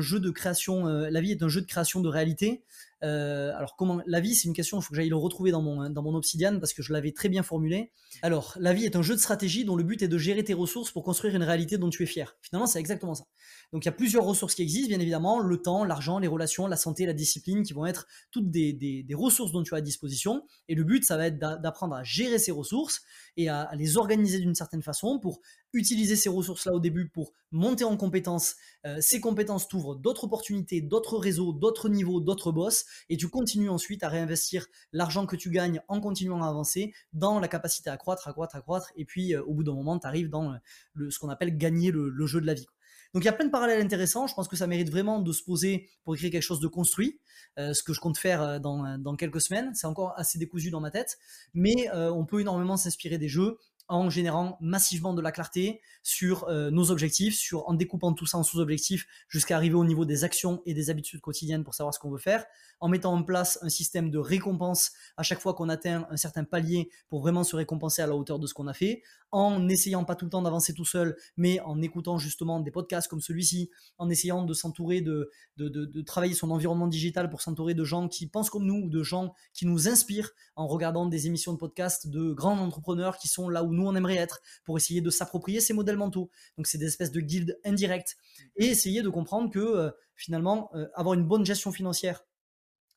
euh, la vie est un jeu de création de réalité alors comment la vie c'est une question il faut que j'aille le retrouver dans mon dans mon obsidian parce que je l'avais très bien formulé. Alors la vie est un jeu de stratégie dont le but est de gérer tes ressources pour construire une réalité dont tu es fier. Finalement c'est exactement ça. Donc il y a plusieurs ressources qui existent bien évidemment le temps l'argent les relations la santé la discipline qui vont être toutes des, des ressources dont tu as à disposition. Et le but ça va être d'apprendre à gérer ces ressources et à, les organiser d'une certaine façon pour utiliser ces ressources-là au début pour monter en compétences. Euh, ces compétences t'ouvrent d'autres opportunités, d'autres réseaux, d'autres niveaux, d'autres boss, et tu continues ensuite à réinvestir l'argent que tu gagnes en continuant à avancer dans la capacité à croître, à croître, à croître, et puis euh, au bout d'un moment, tu arrives dans le, ce qu'on appelle gagner le, jeu de la vie. Donc il y a plein de parallèles intéressants. Je pense que ça mérite vraiment de se poser pour écrire quelque chose de construit, euh, ce que je compte faire dans, dans quelques semaines. C'est encore assez décousu dans ma tête, mais on peut énormément s'inspirer des jeux en générant massivement de la clarté sur euh, nos objectifs, sur en découpant tout ça en sous-objectifs jusqu'à arriver au niveau des actions et des habitudes quotidiennes pour savoir ce qu'on veut faire, en mettant en place un système de récompense à chaque fois qu'on atteint un certain palier pour vraiment se récompenser à la hauteur de ce qu'on a fait, en essayant pas tout le temps d'avancer tout seul, mais en écoutant justement des podcasts comme celui-ci, en essayant de s'entourer de, de, de, de, travailler son environnement digital pour s'entourer de gens qui pensent comme nous ou de gens qui nous inspirent en regardant des émissions de podcasts de grands entrepreneurs qui sont là nous on aimerait être pour essayer de s'approprier ces modèles mentaux. Donc c'est des espèces de guildes indirectes et essayer de comprendre que euh, finalement euh, avoir une bonne gestion financière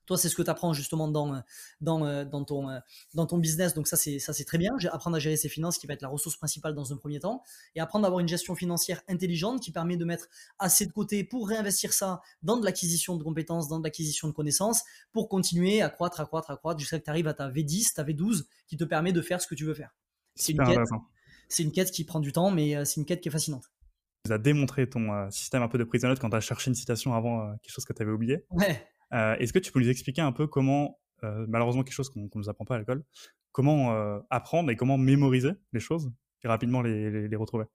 Toi, c'est ce que tu apprends justement dans, dans, dans, ton, dans ton business. Donc ça, c'est, ça, c'est très bien. Apprendre à gérer ses finances, qui va être la ressource principale dans un premier temps. Et apprendre à avoir une gestion financière intelligente qui permet de mettre assez de côté pour réinvestir ça dans de l'acquisition de compétences, dans de l'acquisition de connaissances, pour continuer à croître, à croître, à croître, jusqu'à ce que tu arrives à ta V10, ta V12, qui te permet de faire ce que tu veux faire. C'est une, une quête qui prend du temps, mais c'est une quête qui est fascinante tu as démontré ton euh, système un peu de prise de notes quand tu as cherché une citation avant euh, quelque chose que tu avais oublié. Ouais. Euh, est-ce que tu peux nous expliquer un peu comment, malheureusement quelque chose qu'on ne nous apprend pas à l'école, comment apprendre et comment mémoriser les choses et rapidement les retrouver?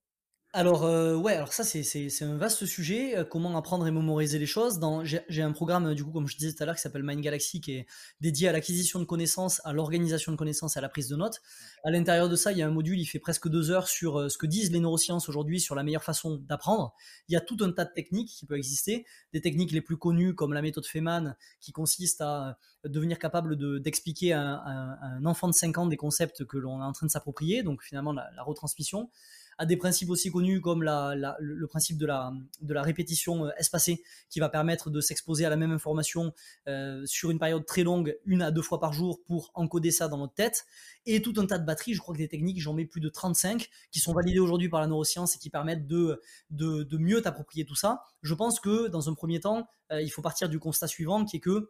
Alors, euh, ouais, alors ça, c'est un vaste sujet. Euh, comment apprendre et mémoriser les choses. J'ai un programme, du coup, comme je disais tout à l'heure, qui s'appelle Mind Galaxy, qui est dédié à l'acquisition de connaissances, à l'organisation de connaissances et à la prise de notes. À l'intérieur de ça, il y a un module, il fait presque deux heures sur euh, ce que disent les neurosciences aujourd'hui sur la meilleure façon d'apprendre. Il y a tout un tas de techniques qui peuvent exister. Des techniques les plus connues, comme la méthode Feynman, qui consiste à devenir capable d'expliquer à, un enfant de 5 ans des concepts que l'on est en train de s'approprier, donc finalement la retransmission à des principes aussi connus comme le principe de la, répétition euh, espacée, qui va permettre de s'exposer à la même information euh, sur une période très longue, une à deux fois par jour, pour encoder ça dans notre tête. Et tout un tas de batteries, je crois que des techniques, j'en mets plus de 35, qui sont validées aujourd'hui par la neuroscience et qui permettent de, de, mieux t'approprier tout ça. Je pense que dans un premier temps, euh, il faut partir du constat suivant, qui est que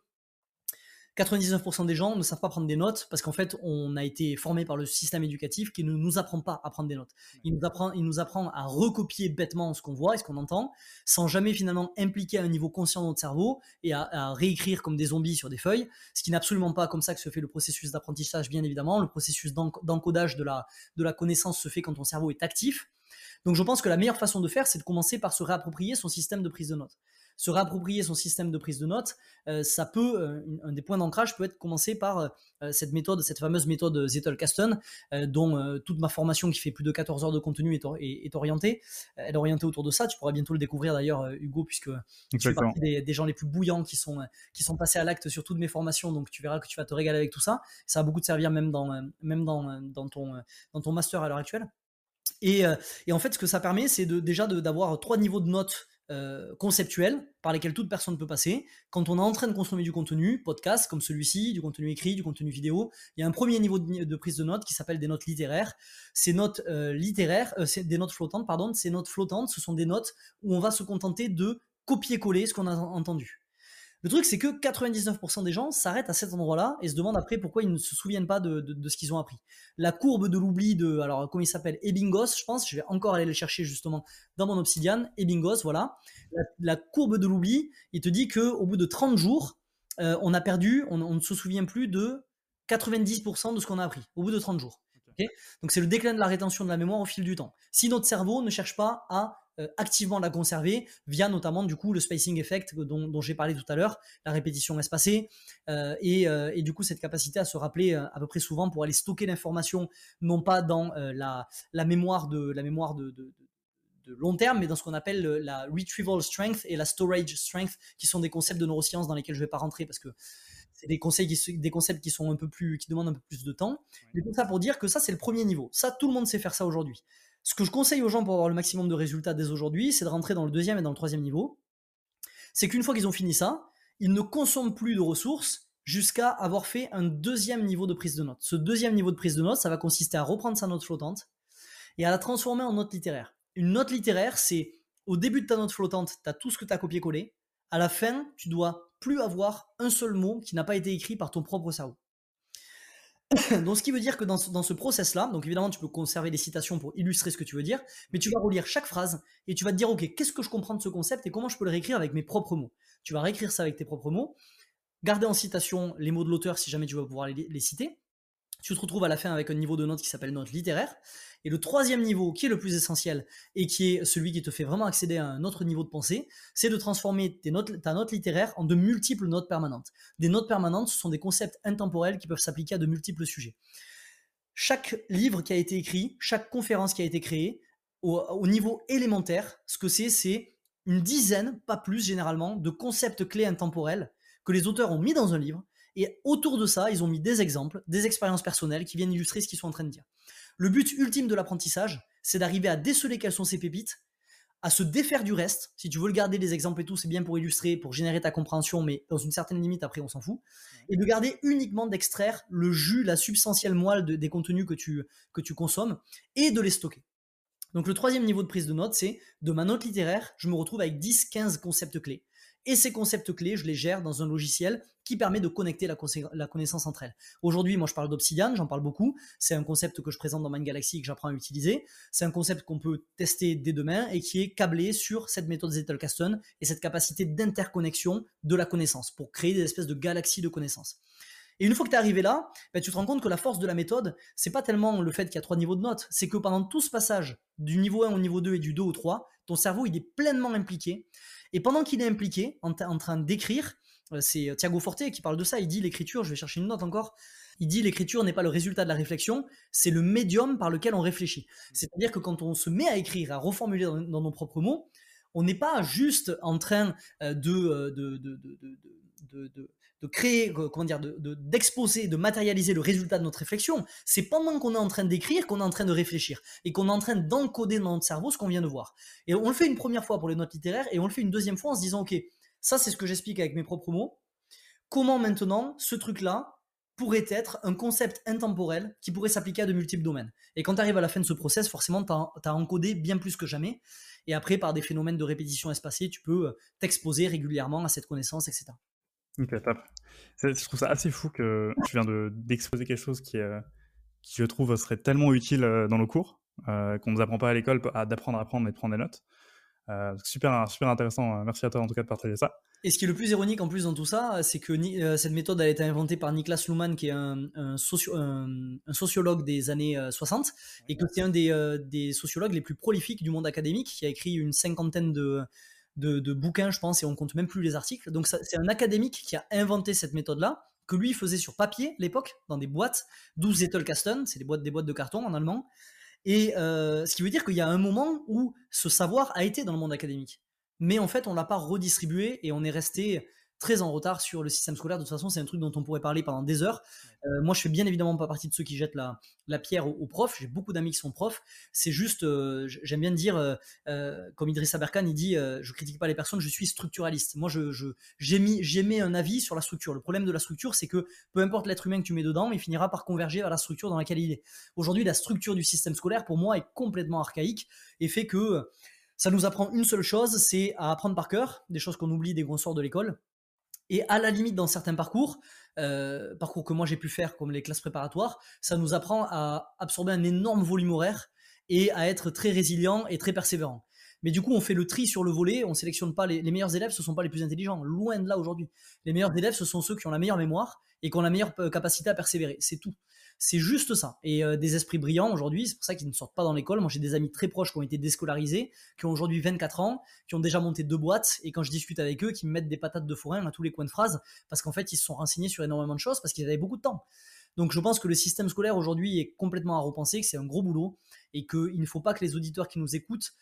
99% des gens ne savent pas prendre des notes parce qu'en fait, on a été formé par le système éducatif qui ne nous apprend pas à prendre des notes. Il nous apprend, il nous apprend à recopier bêtement ce qu'on voit et ce qu'on entend, sans jamais finalement impliquer à un niveau conscient notre cerveau et à, réécrire comme des zombies sur des feuilles, ce qui n'est absolument pas comme ça que se fait le processus d'apprentissage, bien évidemment. Le processus d'encodage de la, de la connaissance se fait quand ton cerveau est actif. Donc je pense que la meilleure façon de faire, c'est de commencer par se réapproprier son système de prise de notes se réapproprier son système de prise de notes, euh, ça peut, euh, un des points d'ancrage peut être commencé par euh, cette méthode, cette fameuse méthode Zettelkasten, dont toute ma formation qui fait plus de 14 heures de contenu est, orientée. Elle est orientée autour de ça. Tu pourras bientôt le découvrir d'ailleurs, Hugo, puisque tu fais partie des, gens les plus bouillants qui sont, qui sont passés à l'acte sur toutes mes formations. Donc tu verras que tu vas te régaler avec tout ça. Ça a beaucoup de servir même dans, même dans, dans, ton, dans ton master à l'heure actuelle. Et, et, en fait, ce que ça permet, c'est de, déjà d'avoir trois niveaux de notes euh, conceptuels par lesquels toute personne peut passer. Quand on est en train de consommer du contenu, podcast comme celui-ci, du contenu écrit, du contenu vidéo, il y a un premier niveau de, prise de notes qui s'appelle des notes littéraires. Ces notes euh, littéraires, euh, des notes flottantes, pardon, ces notes flottantes, ce sont des notes où on va se contenter de copier-coller ce qu'on a entendu. Le truc, c'est que 99% des gens s'arrêtent à cet endroit-là et se demandent après pourquoi ils ne se souviennent pas de, ce qu'ils ont appris. La courbe de l'oubli de, alors, comment il s'appelle? Ebbinghaus, je pense, je vais encore aller le chercher justement dans mon obsidian. Ebbinghaus, voilà. La, courbe de l'oubli, il te dit qu'au bout de 30 jours, euh, on a perdu, on, ne se souvient plus de 90% de ce qu'on a appris, au bout de 30 jours. Donc c'est le déclin de la rétention de la mémoire au fil du temps. Si notre cerveau ne cherche pas à activement la conserver via notamment du coup le spacing effect dont, j'ai parlé tout à l'heure, la répétition espacée euh, et, euh, et, du coup cette capacité à se rappeler à peu près souvent pour aller stocker l'information non pas dans la, la, mémoire de la mémoire de, de, de long terme, mais dans ce qu'on appelle la retrieval strength et la storage strength, qui sont des concepts de neurosciences dans lesquels je ne vais pas rentrer parce que c'est des, qui, des concepts qui sont un peu plus, qui demandent un peu plus de temps. Mais tout ça pour dire que ça, c'est le premier niveau. Ça, tout le monde sait faire ça aujourd'hui. Ce que je conseille aux gens pour avoir le maximum de résultats dès aujourd'hui, c'est de rentrer dans le deuxième et dans le troisième niveau. C'est qu'une fois qu'ils ont fini ça, ils ne consomment plus de ressources jusqu'à avoir fait un deuxième niveau de prise de notes. Ce deuxième niveau de prise de notes, ça va consister à reprendre sa note flottante et à la transformer en note littéraire. Une note littéraire, c'est au début de ta note flottante, tu as tout ce que tu as copié-collé. À la fin, tu dois plus avoir un seul mot qui n'a pas été écrit par ton propre cerveau. donc, ce qui veut dire que dans ce, process-là, donc évidemment, tu peux conserver des citations pour illustrer ce que tu veux dire, mais tu vas relire chaque phrase et tu vas te dire, OK, qu'est-ce que je comprends de ce concept et comment je peux le réécrire avec mes propres mots? Tu vas réécrire ça avec tes propres mots, garder en citation les mots de l'auteur si jamais tu vas pouvoir les citer, tu te retrouves à la fin avec un niveau de note qui s'appelle note littéraire. Et le troisième niveau, qui est le plus essentiel et qui est celui qui te fait vraiment accéder à un autre niveau de pensée, c'est de transformer ta note littéraire en de multiples notes permanentes. Des notes permanentes, ce sont des concepts intemporels qui peuvent s'appliquer à de multiples sujets. Chaque livre qui a été écrit, chaque conférence qui a été créée, au niveau élémentaire, ce que c'est, c'est une dizaine, pas plus généralement, de concepts clés intemporels que les auteurs ont mis dans un livre et autour de ça, ils ont mis des exemples, des expériences personnelles qui viennent illustrer ce qu'ils sont en train de dire. Le but ultime de l'apprentissage, c'est d'arriver à déceler quelles sont ces pépites, à se défaire du reste. Si tu veux le garder, les exemples et tout, c'est bien pour illustrer, pour générer ta compréhension, mais dans une certaine limite, après, on s'en fout. Et de garder uniquement d'extraire le jus, la substantielle moelle des contenus que tu, que tu consommes et de les stocker. Donc le troisième niveau de prise de notes, c'est de ma note littéraire, je me retrouve avec 10-15 concepts clés. Et ces concepts clés, je les gère dans un logiciel qui permet de connecter la, connaissance entre elles. Aujourd'hui, moi, je parle d'Obsidian, j'en parle beaucoup. C'est un concept que je présente dans Mind Galaxy et que j'apprends à utiliser. C'est un concept qu'on peut tester dès demain et qui est câblé sur cette méthode Zettelkasten et cette capacité d'interconnexion de la connaissance pour créer des espèces de galaxies de connaissances. Et une fois que tu es arrivé là, ben, tu te rends compte que la force de la méthode, c'est pas tellement le fait qu'il y a trois niveaux de notes, c'est que pendant tout ce passage du niveau 1 au niveau 2 et du 2 au 3, ton cerveau il est pleinement impliqué et pendant qu'il est impliqué, en, train d'écrire, euh, c'est euh, Thiago Forte qui parle de ça, il dit l'écriture, je vais chercher une note encore, il dit l'écriture n'est pas le résultat de la réflexion, c'est le médium par lequel on réfléchit. C'est-à-dire que quand on se met à écrire, à reformuler dans, nos propres mots, on n'est pas juste en train euh, de, de créer, comment dire, d'exposer, de, matérialiser le résultat de notre réflexion, c'est pendant qu'on est en train d'écrire qu'on est en train de réfléchir et qu'on est en train d'encoder dans notre cerveau ce qu'on vient de voir. Et on le fait une première fois pour les notes littéraires et on le fait une deuxième fois en se disant, ok, ça c'est ce que j'explique avec mes propres mots. Comment maintenant ce truc-là pourrait être un concept intemporel qui pourrait s'appliquer à de multiples domaines? Et quand tu arrives à la fin de ce process, forcément, tu as, encodé bien plus que jamais. Et après, par des phénomènes de répétition espacée, tu peux euh, t'exposer régulièrement à cette connaissance, etc. Ok, top. Je trouve ça assez fou que tu viens d'exposer quelque chose qui, qui, je trouve, serait tellement utile euh, dans le cours, euh, qu'on ne nous apprend pas à l'école, d'apprendre à apprendre et de prendre des notes. Euh, super, super intéressant. Merci à toi en tout cas de partager ça. Et ce qui est le plus ironique en plus dans tout ça, c'est que cette méthode a été inventée par Niklas Luhmann, qui est un, un, sociologue des années 60, et que c'est un des, des, sociologues les plus prolifiques du monde académique, qui a écrit une cinquantaine de, de, bouquins, je pense, et on compte même plus les articles. Donc c'est un académique qui a inventé cette méthode-là, que lui faisait sur papier l'époque, dans des boîtes, 12 Zettelkasten, c'est des boîtes, des boîtes de carton en allemand. Et euh, ce qui veut dire qu'il y a un moment où ce savoir a été dans le monde académique. Mais en fait, on l'a pas redistribué et on est resté très en retard sur le système scolaire. De toute façon, c'est un truc dont on pourrait parler pendant des heures. Euh, moi, je fais bien évidemment pas partie de ceux qui jettent la, la pierre aux, profs. J'ai beaucoup d'amis qui sont profs. C'est juste, euh, j'aime bien dire, euh, comme Idrissa Berkane, il dit, je critique pas les personnes, je suis structuraliste. Moi, je, je j'ai mis, j'ai mis un avis sur la structure. Le problème de la structure, c'est que peu importe l'être humain que tu mets dedans, il finira par converger vers la structure dans laquelle il est. Aujourd'hui, la structure du système scolaire, pour moi, est complètement archaïque et fait que ça nous apprend une seule chose, c'est à apprendre par cœur, des choses qu'on oublie dès qu'on sort de l'école et à la limite, dans certains parcours, euh, parcours que moi j'ai pu faire comme les classes préparatoires, ça nous apprend à absorber un énorme volume horaire et à être très résilient et très persévérant. Mais du coup, on fait le tri sur le volet, on sélectionne pas les, meilleurs élèves, ce sont pas les plus intelligents, loin de là aujourd'hui. Les meilleurs élèves, ce sont ceux qui ont la meilleure mémoire et qui ont la meilleure euh, capacité à persévérer. C'est tout. C'est juste ça. Et euh, des esprits brillants aujourd'hui, c'est pour ça qu'ils ne sortent pas dans l'école. Moi, j'ai des amis très proches qui ont été déscolarisés, qui ont aujourd'hui 24 ans, qui ont déjà monté deux boîtes, et quand je discute avec eux, qui me mettent des patates de forain à tous les coins de phrases, parce qu'en fait, ils se sont renseignés sur énormément de choses, parce qu'ils avaient beaucoup de temps. Donc je pense que le système scolaire aujourd'hui est complètement à repenser, que c'est un gros boulot, et qu'il ne faut pas que les auditeurs qui nous écoutent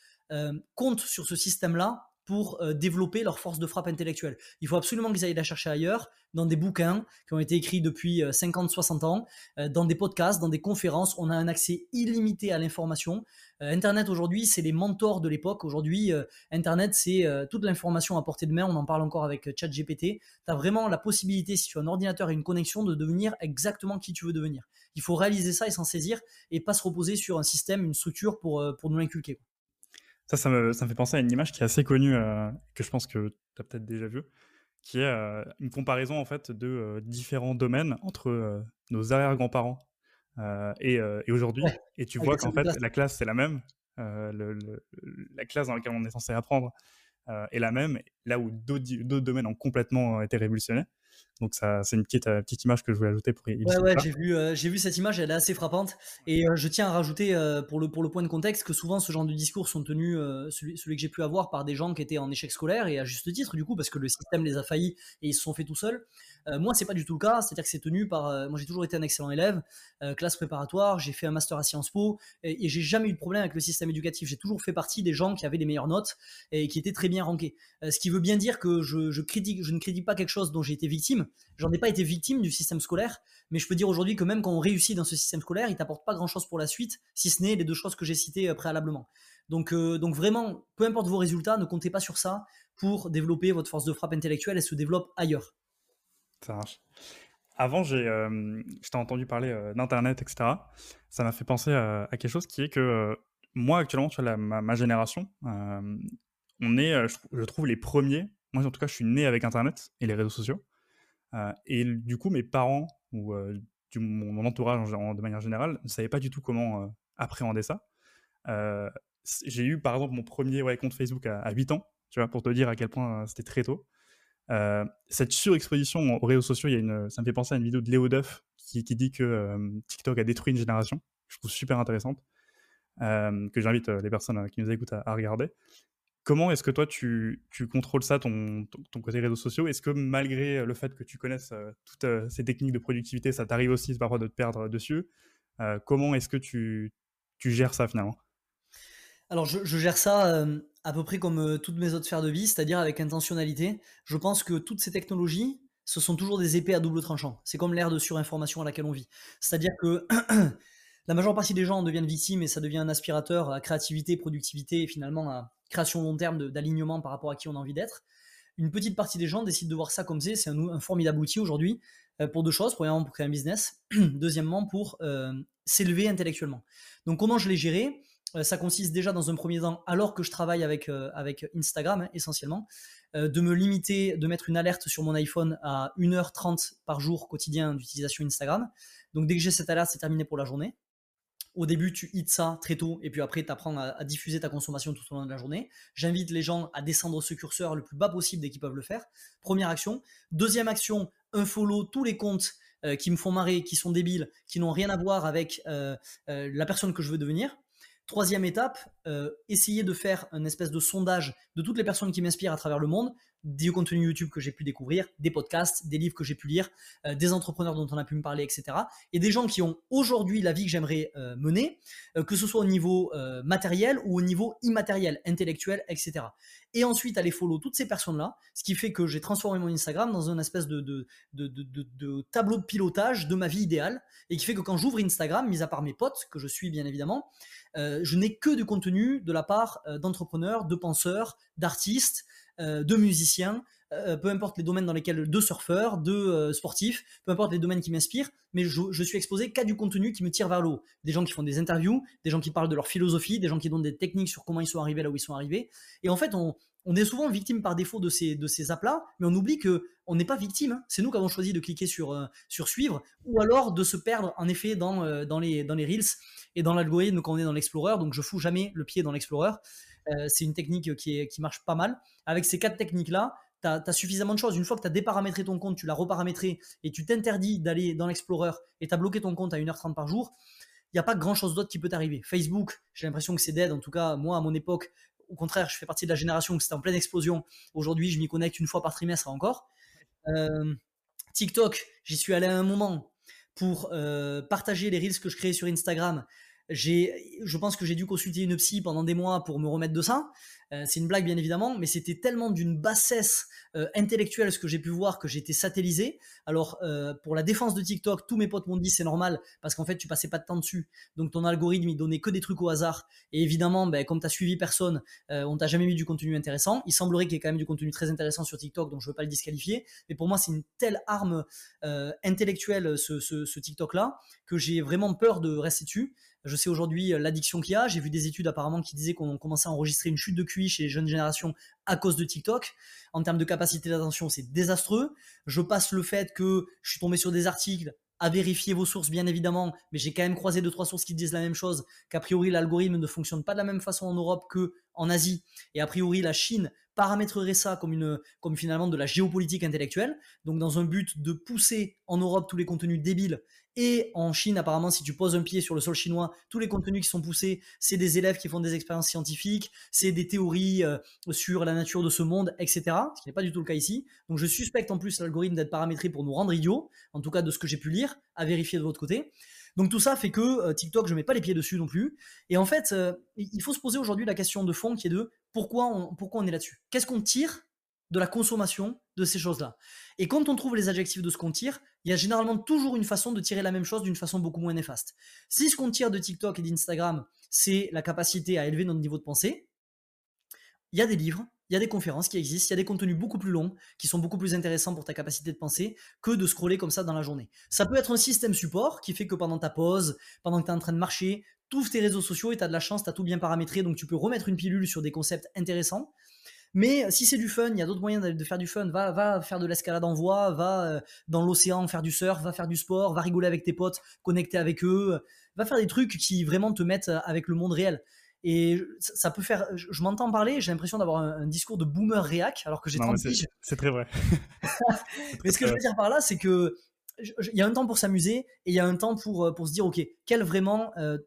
comptent sur ce système-là pour euh, développer leur force de frappe intellectuelle. Il faut absolument qu'ils aillent la chercher ailleurs, dans des bouquins qui ont été écrits depuis 50-60 euh, ans, euh, dans des podcasts, dans des conférences. On a un accès illimité à l'information. Internet aujourd'hui, c'est les mentors de l'époque. Aujourd'hui, Internet, c'est toute l'information à portée de main. On en parle encore avec ChatGPT. Tu as vraiment la possibilité, si tu as un ordinateur et une connexion, de devenir exactement qui tu veux devenir. Il faut réaliser ça et s'en saisir et pas se reposer sur un système, une structure pour, pour nous l'inculquer. Ça, ça me, ça me, fait penser à une image qui est assez connue, euh, que je pense que tu as peut-être déjà vue, qui est euh, une comparaison en fait de euh, différents domaines entre nos arrière-grands-parents et, et aujourd'hui. Et tu vois qu'en fait, la classe, c'est la même. Le, la classe dans laquelle on est censé apprendre est la même, là où d'autres domaines ont complètement été révolutionnés. Donc ça, c'est une petite, euh, petite image que je voulais ajouter pour illustrer. Ouais, ouais, j'ai vu, euh, j'ai vu cette image, elle est assez frappante. Et euh, je tiens à rajouter pour le pour le point de contexte que souvent ce genre de discours sont tenus, celui, celui que j'ai pu avoir par des gens qui étaient en échec scolaire et à juste titre du coup parce que le système les a faillis et ils se sont fait tout seuls. Moi, c'est pas du tout le cas, c'est-à-dire que c'est tenu par. moi, j'ai toujours été un excellent élève, classe préparatoire, j'ai fait un master à Sciences Po et, et j'ai jamais eu de problème avec le système éducatif. J'ai toujours fait partie des gens qui avaient les meilleures notes et qui étaient très bien rankés. ce qui veut bien dire que je, je critique, je ne critique pas quelque chose dont j'ai été victime J'en ai pas été victime du système scolaire, mais je peux dire aujourd'hui que même quand on réussit dans ce système scolaire, il t'apporte pas grand-chose pour la suite, si ce n'est les deux choses que j'ai citées préalablement. Donc, donc vraiment, peu importe vos résultats, ne comptez pas sur ça pour développer votre force de frappe intellectuelle, elle se développe ailleurs. Ça marche. Avant, j'ai, t'ai entendu parler d'Internet, etc. Ça m'a fait penser à, quelque chose qui est que moi, actuellement, tu vois, ma, génération, on est, je, trouve, les premiers. Moi, en tout cas, je suis né avec Internet et les réseaux sociaux. et du coup, mes parents ou mon, entourage de manière générale ne savaient pas du tout comment appréhender ça. j'ai eu, par exemple, mon premier compte Facebook à, à 8 ans, tu vois, pour te dire à quel point c'était très tôt. Euh, cette surexposition aux réseaux sociaux, il y a une, ça me fait penser à une vidéo de Léo Duff qui, dit que euh, TikTok a détruit une génération. Je trouve super intéressante, euh, que j'invite les personnes qui nous écoutent à, regarder. Comment est-ce que toi, tu, contrôles ça, ton, côté réseaux sociaux? Est-ce que malgré le fait que tu connaisses toutes ces techniques de productivité, ça t'arrive aussi parfois de te perdre dessus? Comment est-ce que tu gères ça finalement? Alors, je, gère ça euh, à peu près comme euh, toutes mes autres sphères de vie, c'est-à-dire avec intentionnalité. Je pense que toutes ces technologies, ce sont toujours des épées à double tranchant. C'est comme l'ère de surinformation à laquelle on vit. C'est-à-dire que la majeure partie des gens en deviennent victimes et ça devient un aspirateur à créativité, productivité et finalement à création long terme d'alignement par rapport à qui on a envie d'être. Une petite partie des gens décident de voir ça comme c'est. C'est un, formidable outil aujourd'hui euh, pour deux choses. Premièrement, pour créer un business. Deuxièmement, pour s'élever intellectuellement. Donc, comment je l'ai géré? Ça consiste déjà dans un premier temps, alors que je travaille avec, euh, Instagram hein, essentiellement, euh, de me limiter, de mettre une alerte sur mon iPhone à 1h30 par jour quotidien d'utilisation Instagram. Donc dès que j'ai cette alerte, c'est terminé pour la journée. Au début, tu hits ça très tôt et puis après, tu apprends à, diffuser ta consommation tout au long de la journée. J'invite les gens à descendre ce curseur le plus bas possible dès qu'ils peuvent le faire. Première action. Deuxième action, un follow tous les comptes qui me font marrer, qui sont débiles, qui n'ont rien à voir avec la personne que je veux devenir. Troisième étape, euh, essayer de faire un espèce de sondage de toutes les personnes qui m'inspirent à travers le monde, des contenus YouTube que j'ai pu découvrir, des podcasts, des livres que j'ai pu lire, euh, des entrepreneurs dont on a pu me parler, etc. Et des gens qui ont aujourd'hui la vie que j'aimerais euh, mener, que ce soit au niveau matériel ou au niveau immatériel, intellectuel, etc. Et ensuite aller follow toutes ces personnes-là, ce qui fait que j'ai transformé mon Instagram dans une espèce de, de, tableau de pilotage de ma vie idéale, et qui fait que quand j'ouvre Instagram, mis à part mes potes, que je suis bien évidemment, euh, je n'ai que du contenu de la part euh, d'entrepreneurs, de penseurs, d'artistes, euh, de musiciens, peu importe les domaines dans lesquels, de surfeurs, de sportifs, peu importe les domaines qui m'inspirent, mais je, suis exposé qu'à du contenu qui me tire vers l'eau. Des gens qui font des interviews, des gens qui parlent de leur philosophie, des gens qui donnent des techniques sur comment ils sont arrivés là où ils sont arrivés. Et en fait, on, est souvent victime par défaut de ces, de ces aplats, mais on oublie que on n'est pas victime. Hein. C'est nous qui avons choisi de cliquer sur, sur suivre, ou alors de se perdre en effet dans, dans, les, dans les reels et dans l'algorithme quand on est dans l'Explorer. Donc je fous jamais le pied dans l'Explorer. Euh, c'est une technique qui, qui marche pas mal. Avec ces quatre techniques-là, tu as, suffisamment de choses. Une fois que tu as déparamétré ton compte, tu l'as reparamétré et tu t'interdis d'aller dans l'Explorer et tu as bloqué ton compte à 1h30 par jour, il n'y a pas grand chose d'autre qui peut t'arriver. Facebook, j'ai l'impression que c'est dead. En tout cas, moi, à mon époque, au contraire, je fais partie de la génération où c'était en pleine explosion. Aujourd'hui, je m'y connecte une fois par trimestre encore. Euh, TikTok, j'y suis allé à un moment pour euh, partager les reels que je créais sur Instagram je pense que j'ai dû consulter une psy pendant des mois pour me remettre de ça. Euh, c'est une blague bien évidemment, mais c'était tellement d'une bassesse euh, intellectuelle ce que j'ai pu voir que j'étais satellisé. Alors euh, pour la défense de TikTok, tous mes potes m'ont dit c'est normal parce qu'en fait tu passais pas de temps dessus, donc ton algorithme il donnait que des trucs au hasard. Et évidemment, ben, comme t'as suivi personne, on t'a jamais mis du contenu intéressant. Il semblerait qu'il y ait quand même du contenu très intéressant sur TikTok, donc je veux pas le disqualifier. Mais pour moi c'est une telle arme intellectuelle ce, ce TikTok là que j'ai vraiment peur de rester dessus. Je sais aujourd'hui euh, l'addiction qu'il y a. J'ai vu des études apparemment qui disaient qu'on commençait à enregistrer une chute de QI chez les jeunes générations à cause de TikTok. En termes de capacité d'attention, c'est désastreux. Je passe le fait que je suis tombé sur des articles à vérifier vos sources, bien évidemment, mais j'ai quand même croisé deux, trois sources qui disent la même chose, qu'a priori l'algorithme ne fonctionne pas de la même façon en Europe que en Asie, et a priori la Chine paramétrerait ça comme, une, comme finalement de la géopolitique intellectuelle, donc dans un but de pousser en Europe tous les contenus débiles et en Chine, apparemment, si tu poses un pied sur le sol chinois, tous les contenus qui sont poussés, c'est des élèves qui font des expériences scientifiques, c'est des théories euh, sur la nature de ce monde, etc. Ce qui n'est pas du tout le cas ici. Donc je suspecte en plus l'algorithme d'être paramétré pour nous rendre idiots, en tout cas de ce que j'ai pu lire, à vérifier de votre côté. Donc tout ça fait que euh, TikTok, je mets pas les pieds dessus non plus. Et en fait, euh, il faut se poser aujourd'hui la question de fond qui est de pourquoi on, pourquoi on est là-dessus? Qu'est-ce qu'on tire de la consommation de ces choses-là? Et quand on trouve les adjectifs de ce qu'on tire, il y a généralement toujours une façon de tirer la même chose d'une façon beaucoup moins néfaste. Si ce qu'on tire de TikTok et d'Instagram, c'est la capacité à élever notre niveau de pensée, il y a des livres, il y a des conférences qui existent, il y a des contenus beaucoup plus longs qui sont beaucoup plus intéressants pour ta capacité de penser que de scroller comme ça dans la journée. Ça peut être un système support qui fait que pendant ta pause, pendant que tu es en train de marcher, ouvres tes réseaux sociaux et tu as de la chance, tu as tout bien paramétré, donc tu peux remettre une pilule sur des concepts intéressants. Mais si c'est du fun, il y a d'autres moyens de faire du fun. Va, va faire de l'escalade en voie, va euh, dans l'océan faire du surf, va faire du sport, va rigoler avec tes potes, connecter avec eux, va faire des trucs qui vraiment te mettent avec le monde réel. Et ça peut faire. Je, m'entends parler, j'ai l'impression d'avoir un, discours de boomer réac, alors que j'ai 30 C'est très vrai. mais ce que je veux dire par là, c'est que il y a un temps pour s'amuser et il y a un temps pour, euh, pour se dire, OK, quelle vraiment euh,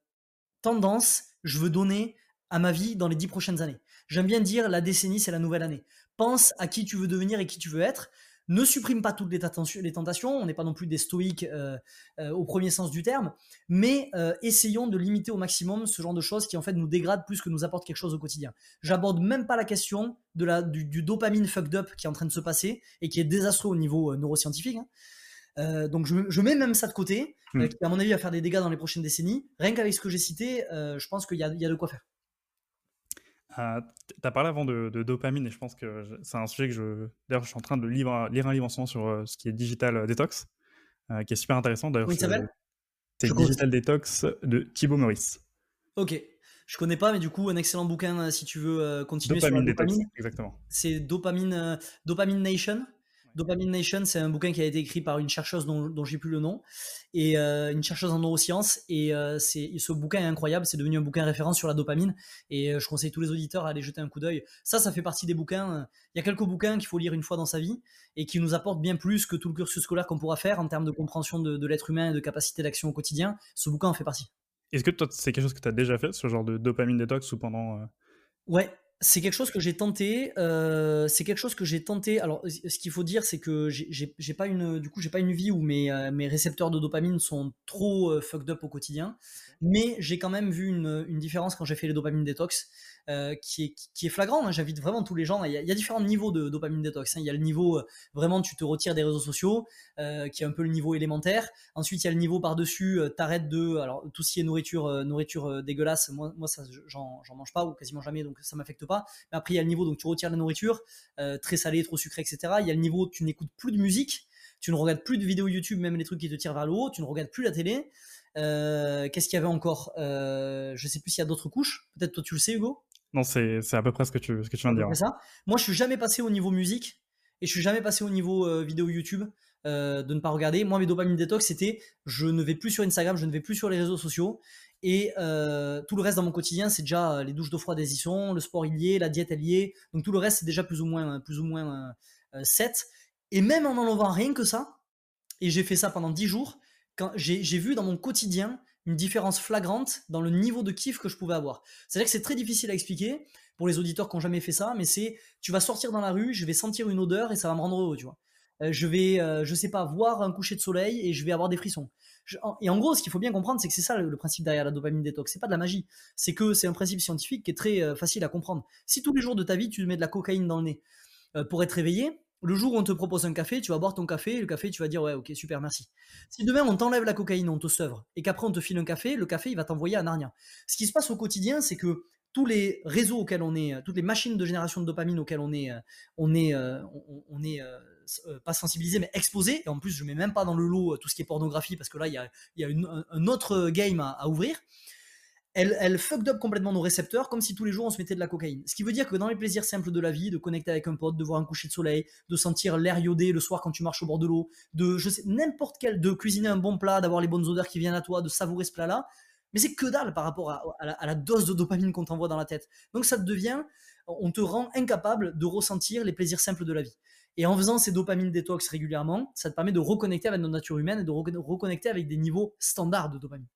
tendance je veux donner à ma vie dans les dix prochaines années? J'aime bien dire la décennie, c'est la nouvelle année. Pense à qui tu veux devenir et qui tu veux être. Ne supprime pas toutes les, tentations, on n'est pas non plus des stoïques euh, euh, au premier sens du terme, mais euh, essayons de limiter au maximum ce genre de choses qui en fait nous dégradent plus que nous apportent quelque chose au quotidien. J'aborde même pas la question de la, du, dopamine fucked up qui est en train de se passer et qui est désastreux au niveau neuroscientifique. Hein. donc je, mets même ça de côté, hmm. qui à mon avis va faire des dégâts dans les prochaines décennies. Rien qu'avec ce que j'ai cité, je pense qu'il y, y, a de quoi faire. Euh, tu as parlé avant de, dopamine et je pense que c'est un sujet que je. D'ailleurs, je suis en train de lire, lire un livre en ce moment sur euh, ce qui est Digital Detox, euh, qui est super intéressant. D'ailleurs, oui, c'est Digital Detox de Thibaut Maurice. Ok. Je connais pas, mais du coup, un excellent bouquin si tu veux continuer dopamine sur la dopamine. exactement. C'est Dopamine, Dopamine Nation? Dopamine Nation, c'est un bouquin qui a été écrit par une chercheuse dont, dont j'ai plus le nom, et euh, une chercheuse en neurosciences. Et euh, c'est ce bouquin est incroyable, c'est devenu un bouquin référent sur la dopamine. Et euh, je conseille tous les auditeurs à aller jeter un coup d'œil. Ça, ça fait partie des bouquins. Il y a quelques bouquins qu'il faut lire une fois dans sa vie et qui nous apportent bien plus que tout le cursus scolaire qu'on pourra faire en termes de compréhension de, de l'être humain et de capacité d'action au quotidien. Ce bouquin en fait partie. Est-ce que toi, c'est quelque chose que tu as déjà fait, ce genre de dopamine détox ou pendant Ouais, c'est quelque chose que j'ai tenté. Euh, c'est quelque chose que j'ai tenté. Alors, ce qu'il faut dire, c'est que j'ai pas une, du coup, j'ai pas une vie où mes, euh, récepteurs de dopamine sont trop euh, fucked up au quotidien. Mais j'ai quand même vu une, différence quand j'ai fait les dopamine détox. Euh, qui, est, flagrant. Hein. J'invite vraiment tous les gens. Il y, a, il y, a, différents niveaux de dopamine détox. Hein. Il y a le niveau euh, vraiment tu te retires des réseaux sociaux, euh, qui est un peu le niveau élémentaire. Ensuite, il y a le niveau par-dessus, t'arrêtes de. Alors, tout ce qui est nourriture, nourriture dégueulasse, moi, moi ça, j'en, j'en mange pas ou quasiment jamais, donc ça m'affecte pas. Mais après, il y a le niveau, donc tu retires la nourriture, très salée, trop sucrée, etc. Il y a le niveau, tu n'écoutes plus de musique, tu ne regardes plus de vidéos YouTube, même les trucs qui te tirent vers le haut, tu ne regardes plus la télé. Qu'est-ce qu'il y avait encore? Euh, Je sais plus s'il y a d'autres couches. Peut-être toi tu le sais, Hugo? Non, c'est à peu près ce que tu, ce que tu viens de dire. Ça. Moi, je suis jamais passé au niveau musique et je suis jamais passé au niveau euh, vidéo YouTube euh, de ne pas regarder. Moi, mes dopamine détox, c'était je ne vais plus sur Instagram, je ne vais plus sur les réseaux sociaux et euh, tout le reste dans mon quotidien, c'est déjà les douches d'eau froide des le sport il y est, la diète elle y est. Donc tout le reste, c'est déjà plus ou moins plus ou moins set. Et même en enlevant rien que ça, et j'ai fait ça pendant 10 jours, j'ai vu dans mon quotidien une différence flagrante dans le niveau de kiff que je pouvais avoir. C'est-à-dire que c'est très difficile à expliquer pour les auditeurs qui n'ont jamais fait ça, mais c'est tu vas sortir dans la rue, je vais sentir une odeur et ça va me rendre heureux, tu vois. Euh, je vais, euh, je sais pas, voir un coucher de soleil et je vais avoir des frissons. et en gros, ce qu'il faut bien comprendre, c'est que c'est ça le, principe derrière la dopamine détox. C'est pas de la magie. C'est que c'est un principe scientifique qui est très euh, facile à comprendre. Si tous les jours de ta vie tu mets de la cocaïne dans le nez pour être réveillé, le jour où on te propose un café, tu vas boire ton café, le café, tu vas dire ouais, ok, super, merci. Si demain on t'enlève la cocaïne, on te sevre, et qu'après on te file un café, le café il va t'envoyer à Narnia. Ce qui se passe au quotidien, c'est que tous les réseaux auxquels on est, toutes les machines de génération de dopamine auxquelles on est, on est, on, est euh, pas sensibilisé, mais exposé. Et en plus, je mets même pas dans le lot tout ce qui est pornographie parce que là, il y a un autre game à ouvrir elle, elle fucked up complètement nos récepteurs comme si tous les jours on se mettait de la cocaïne. Ce qui veut dire que dans les plaisirs simples de la vie, de connecter avec un pote, de voir un coucher de soleil, de sentir l'air iodé le soir quand tu marches au bord de l'eau, de je sais n'importe quel, de cuisiner un bon plat, d'avoir les bonnes odeurs qui viennent à toi, de savourer ce plat-là, mais c'est que dalle par rapport à, la, dose de dopamine qu'on t'envoie dans la tête. Donc ça te devient, on te rend incapable de ressentir les plaisirs simples de la vie. Et en faisant ces dopamines détox régulièrement, ça te permet de reconnecter avec notre nature humaine et de reconnecter avec des niveaux standards de dopamine.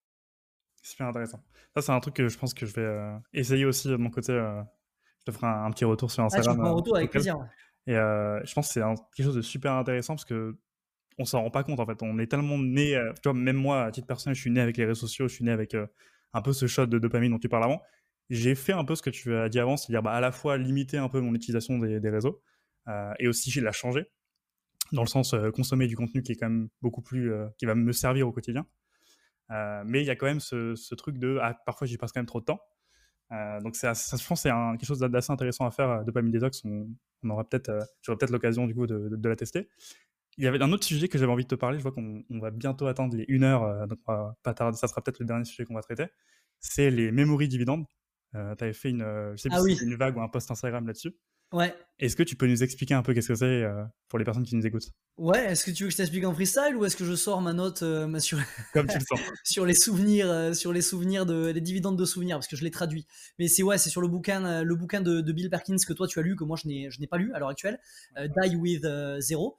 Super intéressant. Ça, c'est un truc que je pense que je vais euh, essayer aussi de mon côté. Euh, je te ferai un, petit retour sur Instagram. Ah, tu un retour avec plaisir. Et euh, je pense que c'est quelque chose de super intéressant parce que on s'en rend pas compte en fait. On est tellement né, tu vois, même moi, à titre personnel, je suis né avec les réseaux sociaux, je suis né avec un peu ce shot de dopamine dont tu parles avant. J'ai fait un peu ce que tu as dit avant, c'est-à-dire bah, à la fois limiter un peu mon utilisation des, des réseaux, et aussi il a changé dans le sens consommer du contenu qui est quand même beaucoup plus qui va me servir au quotidien. Mais il y a quand même ce, truc de ah, parfois j'y passe quand même trop de temps. donc ça, je pense c'est quelque chose d'assez intéressant à faire de Dopamine Detox. On, on aura peut-être, j'aurai peut-être l'occasion du coup de, de, la tester. Il y avait un autre sujet que j'avais envie de te parler. Je vois qu'on va bientôt atteindre les une heure, donc pas tarder. Ça sera peut-être le dernier sujet qu'on va traiter. C'est les memory dividendes. tu avais fait une, je sais ah plus une vague ou un post Instagram là-dessus. Ouais. Est-ce que tu peux nous expliquer un peu qu'est-ce que c'est euh, pour les personnes qui nous écoutent? Ouais, est-ce que tu veux que je t'explique en freestyle ou est-ce que je sors ma note euh, sur... Comme tu le sens. sur les souvenirs, euh, sur les souvenirs de les dividendes de souvenirs parce que je les traduis. Mais c'est ouais, c'est sur le bouquin, le bouquin de, Bill Perkins que toi tu as lu que moi je n'ai je n'ai pas lu à l'heure actuelle, Die with Zero.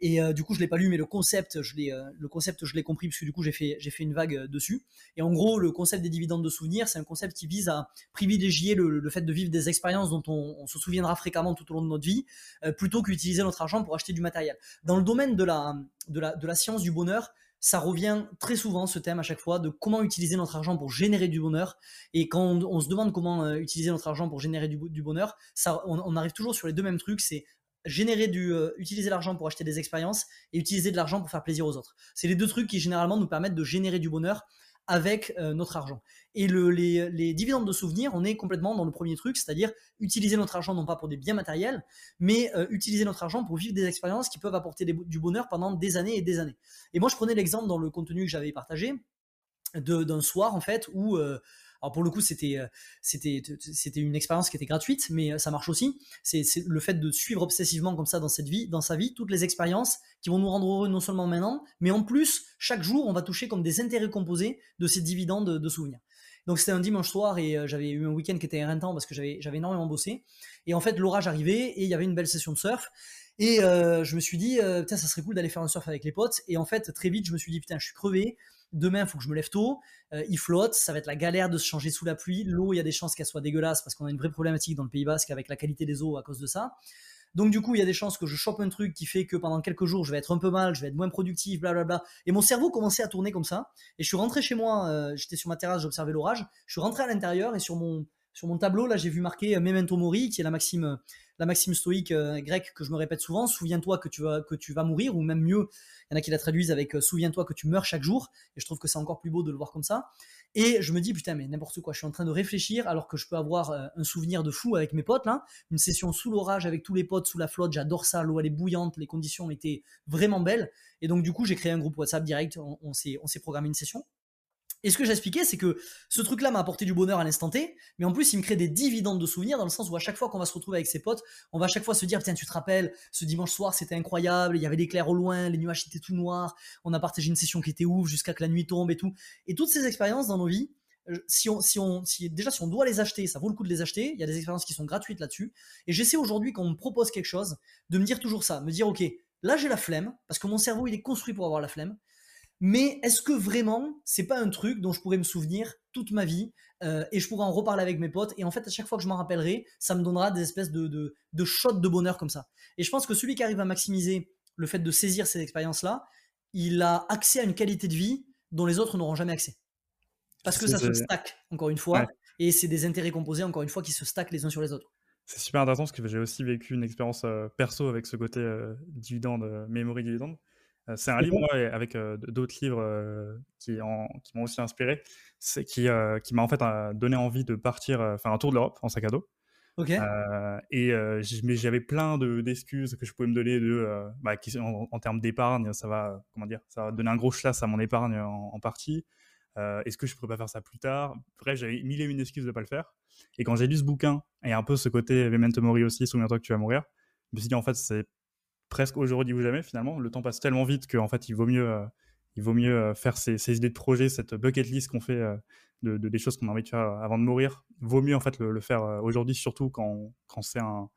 Et euh, du coup, je l'ai pas lu, mais le concept, je l'ai, euh, le concept, je l'ai compris parce que du coup, j'ai fait, j'ai fait une vague euh, dessus. Et en gros, le concept des dividendes de souvenirs, c'est un concept qui vise à privilégier le, fait de vivre des expériences dont on, se souviendra fréquemment tout au long de notre vie, plutôt qu'utiliser notre argent pour acheter du matériel. Dans le domaine de la, de la, de la science du bonheur, ça revient très souvent ce thème à chaque fois de comment utiliser notre argent pour générer du bonheur. Et quand on, se demande comment utiliser notre argent pour générer du, bonheur, ça, on, on, arrive toujours sur les deux mêmes trucs. C'est générer du, euh, utiliser l'argent pour acheter des expériences et utiliser de l'argent pour faire plaisir aux autres. C'est les deux trucs qui généralement nous permettent de générer du bonheur avec euh, notre argent. Et le, les, dividendes de souvenirs, on est complètement dans le premier truc, c'est-à-dire utiliser notre argent non pas pour des biens matériels, mais euh, utiliser notre argent pour vivre des expériences qui peuvent apporter du bonheur pendant des années et des années. Et moi, je prenais l'exemple dans le contenu que j'avais partagé d'un soir en fait où alors pour le coup, c'était euh, c'était c'était une expérience qui était gratuite, mais euh, ça marche aussi. C'est le fait de suivre obsessivement comme ça dans cette vie, dans sa vie, toutes les expériences qui vont nous rendre heureux non seulement maintenant, mais en plus chaque jour, on va toucher comme des intérêts composés de ces dividendes de, souvenirs. Donc c'était un dimanche soir et euh, j'avais eu un week-end qui était éreintant parce que j'avais énormément bossé. Et en fait, l'orage arrivait et il y avait une belle session de surf. Et je me suis dit, putain, ça serait cool d'aller faire un surf avec les potes. Et en fait, très vite, je me suis dit, putain, je suis crevé. Demain, il faut que je me lève tôt. Euh, il flotte, ça va être la galère de se changer sous la pluie. L'eau, il y a des chances qu'elle soit dégueulasse parce qu'on a une vraie problématique dans le Pays Basque avec la qualité des eaux à cause de ça. Donc du coup, il y a des chances que je chope un truc qui fait que pendant quelques jours, je vais être un peu mal, je vais être moins productif, blablabla. Et mon cerveau commençait à tourner comme ça. Et je suis rentré chez moi, euh, j'étais sur ma terrasse, j'observais l'orage. Je suis rentré à l'intérieur et sur mon sur mon tableau, là, j'ai vu marqué euh, Memento Mori, qui est la maxime, maxime stoïque grecque que je me répète souvent. Souviens-toi que tu vas mourir, ou même mieux, il y en a qui la traduisent avec euh, Souviens-toi que tu meurs chaque jour. Et je trouve que c'est encore plus beau de le voir comme ça. Et je me dis, putain, mais n'importe quoi, je suis en train de réfléchir alors que je peux avoir euh, un souvenir de fou avec mes potes. Une session sous l'orage avec tous les potes, sous la flotte, j'adore ça, l'eau elle est bouillante, les conditions étaient vraiment belles. Et donc, du coup, j'ai créé un groupe WhatsApp direct, on, on s'est programmé une session. Et ce que j'expliquais, c'est que ce truc-là m'a apporté du bonheur à l'instant T, mais en plus, il me crée des dividendes de souvenirs dans le sens où à chaque fois qu'on va se retrouver avec ses potes, on va à chaque fois se dire, tiens, tu te rappelles, ce dimanche soir, c'était incroyable, il y avait des clairs au loin, les nuages étaient tout noirs, on a partagé une session qui était ouf jusqu'à que la nuit tombe et tout. Et toutes ces expériences dans nos vies, euh, si on, si on, si, déjà, si on doit les acheter, ça vaut le coup de les acheter. Il y a des expériences qui sont gratuites là-dessus. Et j'essaie aujourd'hui, quand on me propose quelque chose, de me dire toujours ça, me dire, OK, là, j'ai la flemme, parce que mon cerveau, il est construit pour avoir la flemme. Mais est-ce que vraiment, c'est pas un truc dont je pourrais me souvenir toute ma vie euh, et je pourrais en reparler avec mes potes et en fait à chaque fois que je m'en rappellerai, ça me donnera des espèces de, de, de shots de bonheur comme ça. Et je pense que celui qui arrive à maximiser le fait de saisir ces expériences-là, il a accès à une qualité de vie dont les autres n'auront jamais accès. Parce que ça se stack, encore une fois, et c'est des intérêts composés, encore une fois, qui se stackent les uns sur les autres. C'est super intéressant parce que j'ai aussi vécu une expérience euh, perso avec ce côté euh, dividende, memory dividende. Euh, c'est un livre avec euh, d'autres livres euh, qui, qui m'ont aussi inspiré, qui, qui m'a en fait donné envie de partir faire un tour de l'Europe en sac à dos. Ok. et mais j'avais plein d'excuses que je pouvais me donner de, bah, qui, en, termes d'épargne, ça va, comment dire, ça va donner un gros chlasse à mon épargne en, partie. Est-ce que je pourrais pas faire ça plus tard? Bref, j'avais mille et une excuses de pas le faire. Et quand j'ai lu ce bouquin et un peu ce côté Memento Mori aussi, souviens-toi que tu vas mourir, je me suis dit en fait c'est presque aujourd'hui ou jamais finalement. Le temps passe tellement vite qu'en fait il vaut mieux, euh, il vaut mieux euh, faire ces, idées de projet, cette bucket list qu'on fait euh, de, des choses qu'on a envie de faire avant de mourir. Vaut mieux en fait le, faire aujourd'hui, surtout quand, quand c'est un,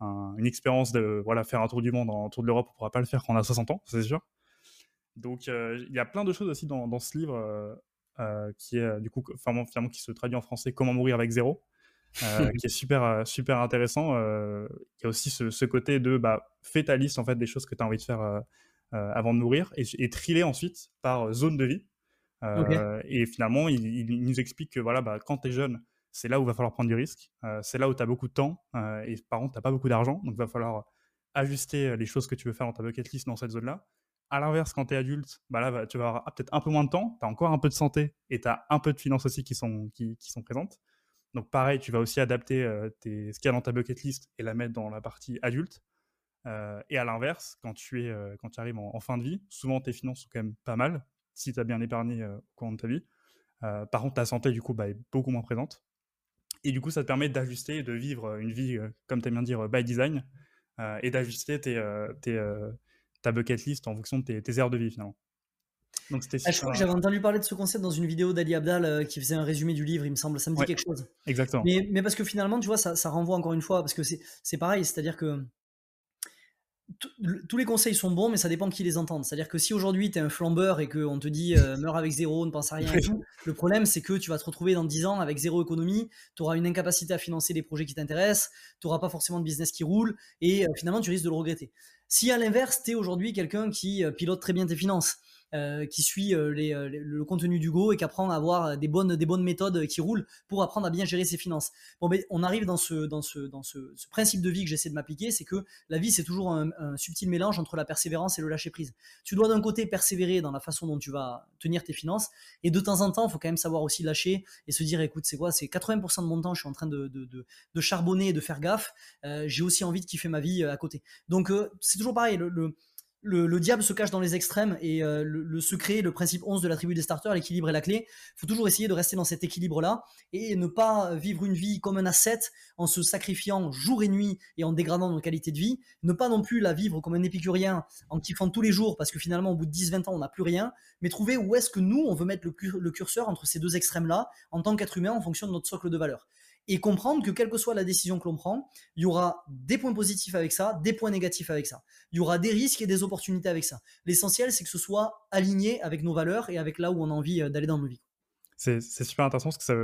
une expérience de voilà faire un tour du monde, un tour de l'Europe, on pourra pas le faire quand on a 60 ans, c'est sûr. Donc il y a plein de choses aussi dans, dans ce livre qui est du coup finalement, qui se traduit en français Comment mourir avec zéro. Euh, qui est super, euh, super intéressant. Euh, il y a aussi ce, côté de bah, fais ta liste en fait, des choses que tu as envie de faire avant de mourir et, et trier ensuite par zone de vie. Et finalement, il, nous explique que voilà, bah, quand tu es jeune, c'est là où il va falloir prendre du risque. c'est là où tu as beaucoup de temps et par contre, tu n'as pas beaucoup d'argent. Donc, il va falloir ajuster les choses que tu veux faire dans ta bucket list dans cette zone-là. À l'inverse, quand tu es adulte, bah là, tu vas avoir peut-être un peu moins de temps, tu as encore un peu de santé et tu as un peu de finances aussi qui sont, qui, sont présentes. Donc pareil, tu vas aussi adapter tes, ce qu'il y a dans ta bucket list et la mettre dans la partie adulte. et à l'inverse, quand tu es, quand tu arrives en, fin de vie, souvent tes finances sont quand même pas mal si tu as bien épargné au cours de ta vie. par contre, ta santé du coup bah, est beaucoup moins présente. Et du coup, ça te permet d'ajuster et de vivre une vie, comme tu aimes bien dire, by design, et d'ajuster tes, ta bucket list en fonction de tes, aires de vie finalement. Donc c'était ah, je crois que j'avais entendu parler de ce concept dans une vidéo d'Ali Abdal qui faisait un résumé du livre, il me semble, ça me dit quelque chose. Exactement. Mais, mais, parce que finalement, tu vois, ça, ça renvoie encore une fois, parce que c'est pareil, c'est-à-dire que tous les conseils sont bons, mais ça dépend qui les entend. C'est-à-dire que si aujourd'hui tu es un flambeur et qu'on te dit euh, meurs avec zéro, ne pense à rien et tout, le problème c'est que tu vas te retrouver dans 10 ans avec zéro économie, tu auras une incapacité à financer les projets qui t'intéressent, tu n'auras pas forcément de business qui roule et euh, finalement tu risques de le regretter. Si à l'inverse, tu es aujourd'hui quelqu'un qui euh, pilote très bien tes finances, euh, qui suit euh, euh, le contenu du Go et qui apprend à avoir des bonnes, des bonnes méthodes qui roulent pour apprendre à bien gérer ses finances. Bon, mais on arrive dans ce, dans ce, dans ce, principe de vie que j'essaie de m'appliquer, c'est que la vie, c'est toujours un, subtil mélange entre la persévérance et le lâcher prise. Tu dois d'un côté persévérer dans la façon dont tu vas tenir tes finances, et de temps en temps, il faut quand même savoir aussi lâcher et se dire, écoute, c'est quoi C'est 80% de mon temps, je suis en train de, de, de, charbonner et de faire gaffe. J'ai aussi envie de kiffer ma vie à côté. Donc, c'est toujours pareil. le le, diable se cache dans les extrêmes et euh, le, secret, le principe 11 de la tribu des starters, l'équilibre est la clé. Il faut toujours essayer de rester dans cet équilibre-là et ne pas vivre une vie comme un asset en se sacrifiant jour et nuit et en dégradant nos qualités de vie. Ne pas non plus la vivre comme un épicurien en kiffant tous les jours parce que finalement, au bout de 10-20 ans, on n'a plus rien. Mais trouver où est-ce que nous, on veut mettre le curseur entre ces deux extrêmes-là en tant qu'être humain en fonction de notre socle de valeur et comprendre que quelle que soit la décision que l'on prend, il y aura des points positifs avec ça, des points négatifs avec ça. Il y aura des risques et des opportunités avec ça. L'essentiel, c'est que ce soit aligné avec nos valeurs et avec là où on a envie euh, d'aller dans nos vies. C'est super intéressant parce que ça,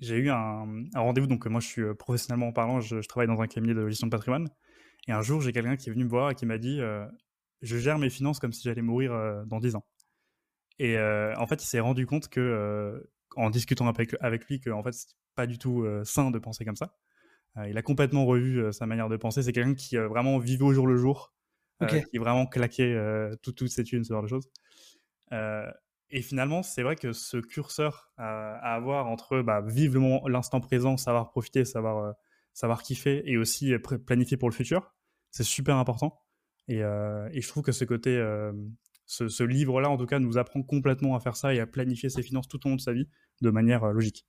j'ai eu un, rendez-vous, donc moi je suis euh, professionnellement parlant, je, travaille dans un cabinet de gestion de patrimoine. Et un jour, j'ai quelqu'un qui est venu me voir et qui m'a dit euh, Je gère mes finances comme si j'allais mourir dans 10 ans. Et en fait, il s'est rendu compte que, en discutant avec, avec lui, que fait, pas du tout euh, sain de penser comme ça. Euh, il a complètement revu euh, sa manière de penser. C'est quelqu'un qui vraiment vivait au jour le jour, qui vraiment claquait toutes ses thunes, ce genre de choses. et finalement, c'est vrai que ce curseur à, avoir entre bah, vivre l'instant présent, savoir profiter, savoir, savoir kiffer et aussi planifier pour le futur, c'est super important. Et, je trouve que ce côté, ce, ce livre-là, en tout cas, nous apprend complètement à faire ça et à planifier ses finances tout au long de sa vie de manière logique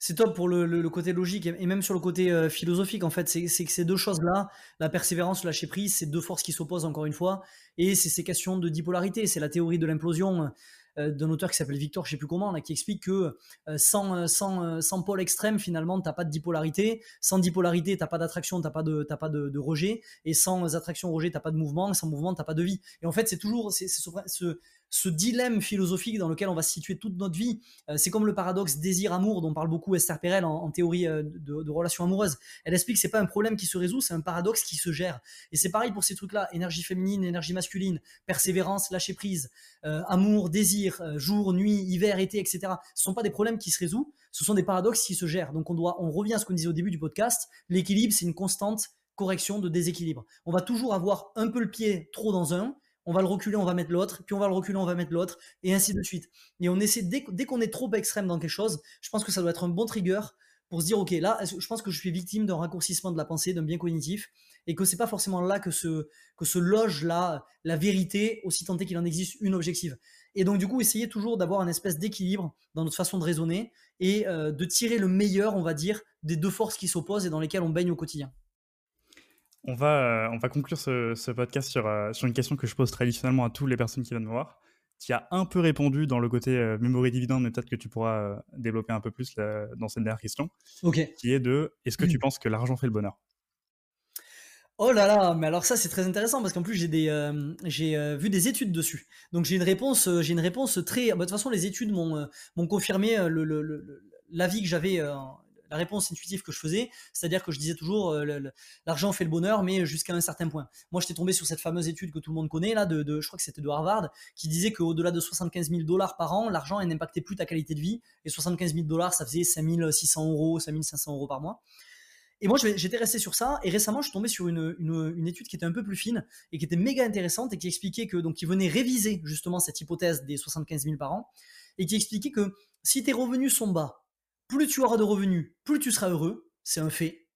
c'est top pour le, côté logique et même sur le côté euh, philosophique en fait c'est que ces deux choses là la persévérance lâcher prise c'est deux forces qui s'opposent encore une fois et c'est ces questions de dipolarité c'est la théorie de l'implosion euh, d'un auteur qui s'appelle Victor, je sais plus comment, là, qui explique que euh, sans, sans, sans pôle extrême, finalement, t'as pas de dipolarité. Sans dipolarité, t'as pas d'attraction, t'as pas de, t'as pas de, rejet. Et sans attraction, rejet, t'as pas de mouvement. Sans mouvement, t'as pas de vie. Et en fait, c'est toujours c'est, ce, ce dilemme philosophique dans lequel on va se situer toute notre vie. Euh, c'est comme le paradoxe désir-amour dont parle beaucoup Esther Perel en, théorie euh, de, relations amoureuses. Elle explique que c'est pas un problème qui se résout, c'est un paradoxe qui se gère. Et c'est pareil pour ces trucs-là énergie féminine, énergie masculine, persévérance, lâcher prise, euh, amour, désir, jour, nuit, hiver, été, etc. Ce sont pas des problèmes qui se résolvent, ce sont des paradoxes qui se gèrent. Donc on doit, on revient à ce qu'on disait au début du podcast. L'équilibre, c'est une constante correction de déséquilibre. On va toujours avoir un peu le pied trop dans un on va le reculer, on va mettre l'autre, puis on va le reculer, on va mettre l'autre, et ainsi de suite. Et on essaie, dès, qu'on est trop extrême dans quelque chose, je pense que ça doit être un bon trigger pour se dire, ok, là, je pense que je suis victime d'un raccourcissement de la pensée, d'un bien cognitif, et que c'est pas forcément là que se, loge la, la vérité, aussi tant qu'il en existe une objective. Et donc, du coup, essayer toujours d'avoir un espèce d'équilibre dans notre façon de raisonner et euh, de tirer le meilleur, on va dire, des deux forces qui s'opposent et dans lesquelles on baigne au quotidien. On va, euh, on va conclure ce, podcast sur, euh, sur, une question que je pose traditionnellement à toutes les personnes qui viennent me voir. Tu as un peu répondu dans le côté euh, memory dividende, mais peut-être que tu pourras développer un peu plus dans cette dernière question. Qui est de est-ce que tu penses que l'argent fait le bonheur? Oh là là, mais alors ça c'est très intéressant parce qu'en plus j'ai des j'ai vu des études dessus. Donc j'ai une réponse j'ai une réponse très bah, de toute façon les études m'ont confirmé le, l'avis que j'avais la réponse intuitive que je faisais, c'est-à-dire que je disais toujours euh, l'argent fait le bonheur, mais jusqu'à un certain point. Moi, j'étais tombé sur cette fameuse étude que tout le monde connaît là, de, je crois que c'était de Harvard, qui disait qu'au-delà de 75 000 dollars par an, l'argent n'impactait plus ta qualité de vie, et 75 000 dollars, ça faisait 5600 euros, 5500 euros par mois. Et moi, j'étais resté sur ça. Et récemment, je suis tombé sur une, une, étude qui était un peu plus fine et qui était méga intéressante et qui expliquait que, donc, qui venait réviser justement cette hypothèse des 75 000 par an et qui expliquait que si tes revenus sont bas, plus tu auras de revenus, plus tu seras heureux. C'est un fait.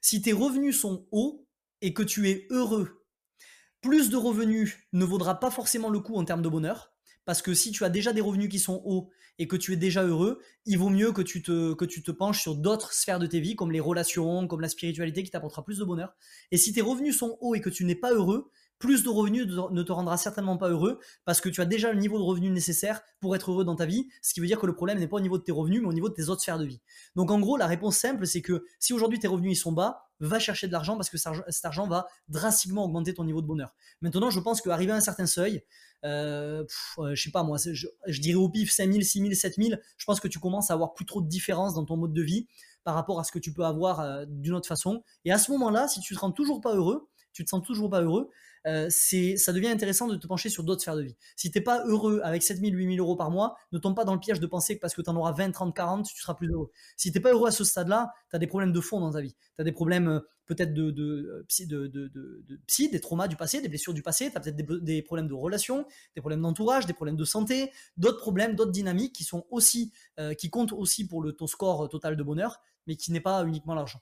Si tes revenus sont hauts et que tu es heureux, plus de revenus ne vaudra pas forcément le coup en termes de bonheur. Parce que si tu as déjà des revenus qui sont hauts et que tu es déjà heureux, il vaut mieux que tu te, penches sur d'autres sphères de tes vies, comme les relations, comme la spiritualité, qui t'apportera plus de bonheur. Et si tes revenus sont hauts et que tu n'es pas heureux, plus de revenus ne te rendra certainement pas heureux parce que tu as déjà le niveau de revenus nécessaire pour être heureux dans ta vie, ce qui veut dire que le problème n'est pas au niveau de tes revenus, mais au niveau de tes autres sphères de vie. Donc en gros, la réponse simple, c'est que si aujourd'hui tes revenus ils sont bas, va chercher de l'argent parce que cet argent va drastiquement augmenter ton niveau de bonheur. Maintenant, je pense qu'arriver à un certain seuil, euh, euh, je sais pas moi, je, dirais au pif 5000, 6000, 7000, je pense que tu commences à avoir plus trop de différence dans ton mode de vie par rapport à ce que tu peux avoir euh, d'une autre façon. Et à ce moment-là, si tu te rends toujours pas heureux, tu te sens toujours pas heureux, euh, ça devient intéressant de te pencher sur d'autres sphères de vie. Si tu n'es pas heureux avec 7000, 8000 euros par mois, ne tombe pas dans le piège de penser que parce que tu en auras 20, 30, 40, tu seras plus heureux. Si tu n'es pas heureux à ce stade-là, tu as des problèmes de fond dans ta vie. Tu as des problèmes euh, peut-être de, de, de, psy, des traumas du passé, des blessures du passé, tu as peut-être des, problèmes de relations, des problèmes d'entourage, des problèmes de santé, d'autres problèmes, d'autres dynamiques qui sont aussi, euh, qui comptent aussi pour ton score total de bonheur, mais qui n'est pas uniquement l'argent.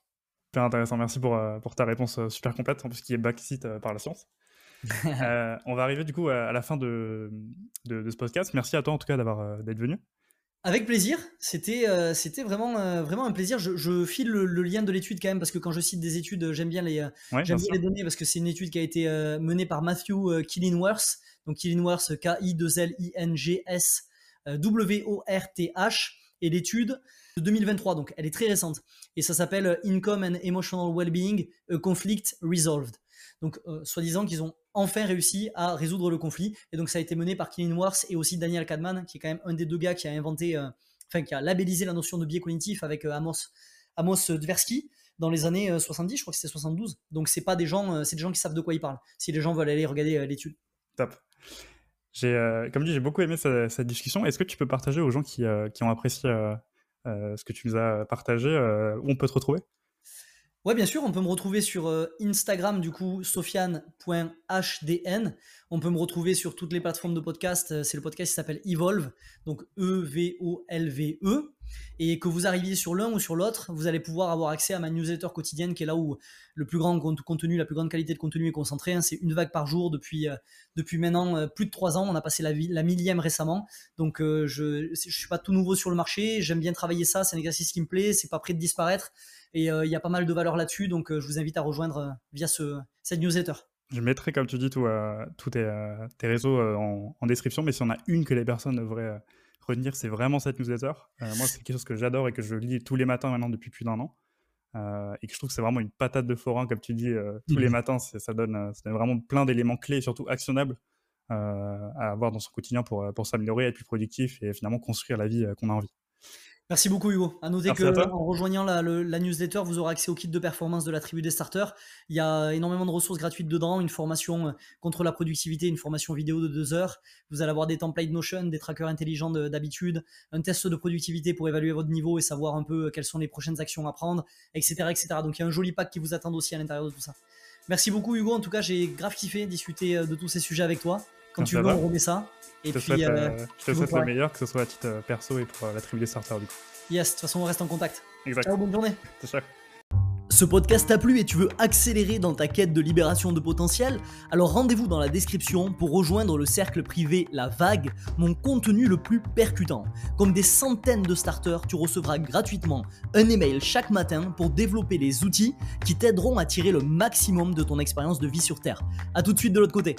Super intéressant, merci pour, pour ta réponse super complète, en plus qui est backseat par la science. Euh, on va arriver du coup à la fin de, de, ce podcast. Merci à toi en tout cas d'avoir euh, d'être venu. Avec plaisir, c'était euh, c'était vraiment vraiment un plaisir. Je, file le, lien de l'étude quand même parce que quand je cite des études, j'aime bien les j'aime bien les donner parce que c'est une étude qui a été menée par Matthew Killingworth, donc Killingworth K I 2 L I N G S W O R T H et l'étude de 2023 donc elle est très récente et ça s'appelle Income and Emotional Wellbeing a Conflict Resolved. Donc soi-disant qu'ils ont enfin réussi à résoudre le conflit. Et donc ça a été mené par Killian Wars et aussi Daniel Kahneman, qui est quand même un des deux gars qui a inventé, euh, enfin qui a labellisé la notion de biais cognitif avec euh, Amos, Amos Tversky dans les années 70, euh, je crois que c'était 72. Donc c'est pas des gens, c'est des gens qui savent de quoi ils parlent. Si les gens veulent aller regarder l'étude. Top. J'ai, comme dit, j'ai beaucoup aimé cette, discussion. Est-ce que tu peux partager aux gens qui, qui ont apprécié ce que tu nous as partagé où on peut te retrouver? Ouais, bien sûr, on peut me retrouver sur euh, Instagram, du coup, sofiane.hdn. On peut me retrouver sur toutes les plateformes de podcast. Euh, c'est le podcast qui s'appelle Evolve, donc E-V-O-L-V-E. -E. Et que vous arriviez sur l'un ou sur l'autre, vous allez pouvoir avoir accès à ma newsletter quotidienne, qui est là où le plus grand contenu, la plus grande qualité de contenu est concentrée. Hein. C'est une vague par jour depuis, euh, depuis maintenant plus de trois ans. On a passé la, la millième récemment. Donc, je ne suis pas tout nouveau sur le marché. J'aime bien travailler ça. C'est un exercice qui me plaît. C'est pas prêt de disparaître. Et euh, il y a pas mal de valeur là-dessus, donc euh, je vous invite à rejoindre euh, via ce, cette newsletter. Je mettrai, comme tu dis, tous tes, tes, réseaux en, description, mais si on a une que les personnes devraient retenir, c'est vraiment cette newsletter. moi, c'est quelque chose que j'adore et que je lis tous les matins maintenant depuis plus d'un an. et que je trouve que c'est vraiment une patate de forain, comme tu dis, tous les mmh. matins. Ça donne, ça donne vraiment plein d'éléments clés surtout actionnables à avoir dans son quotidien pour, pour s'améliorer, être plus productif et finalement construire la vie qu'on a envie. Merci beaucoup Hugo. À noter que en rejoignant la, newsletter, vous aurez accès au kit de performance de la tribu des starters. Il y a énormément de ressources gratuites dedans, une formation euh, contre la productivité, une formation vidéo de deux heures. Vous allez avoir des templates Notion, des trackers intelligents d'habitude, un test de productivité pour évaluer votre niveau et savoir un peu euh, quelles sont les prochaines actions à prendre, etc., etc. Donc il y a un joli pack qui vous attend aussi à l'intérieur de tout ça. Merci beaucoup Hugo. En tout cas, j'ai grave kiffé discuter euh, de tous ces sujets avec toi. Quand tu veux, on remet ça. Et je te puis, souhaite, euh, euh, je te souhaite le meilleur, que ce soit à titre euh, perso et pour la tribu des starters du coup. Yes, de toute façon, on reste en contact. Exact. Ciao, bonne journée. C'est ça. Ce podcast t'a plu et tu veux accélérer dans ta quête de libération de potentiel? Alors rendez-vous dans la description pour rejoindre le cercle privé La Vague, mon contenu le plus percutant. Comme des centaines de starters, tu recevras gratuitement un email chaque matin pour développer les outils qui t'aideront à tirer le maximum de ton expérience de vie sur Terre. A tout de suite de l'autre côté.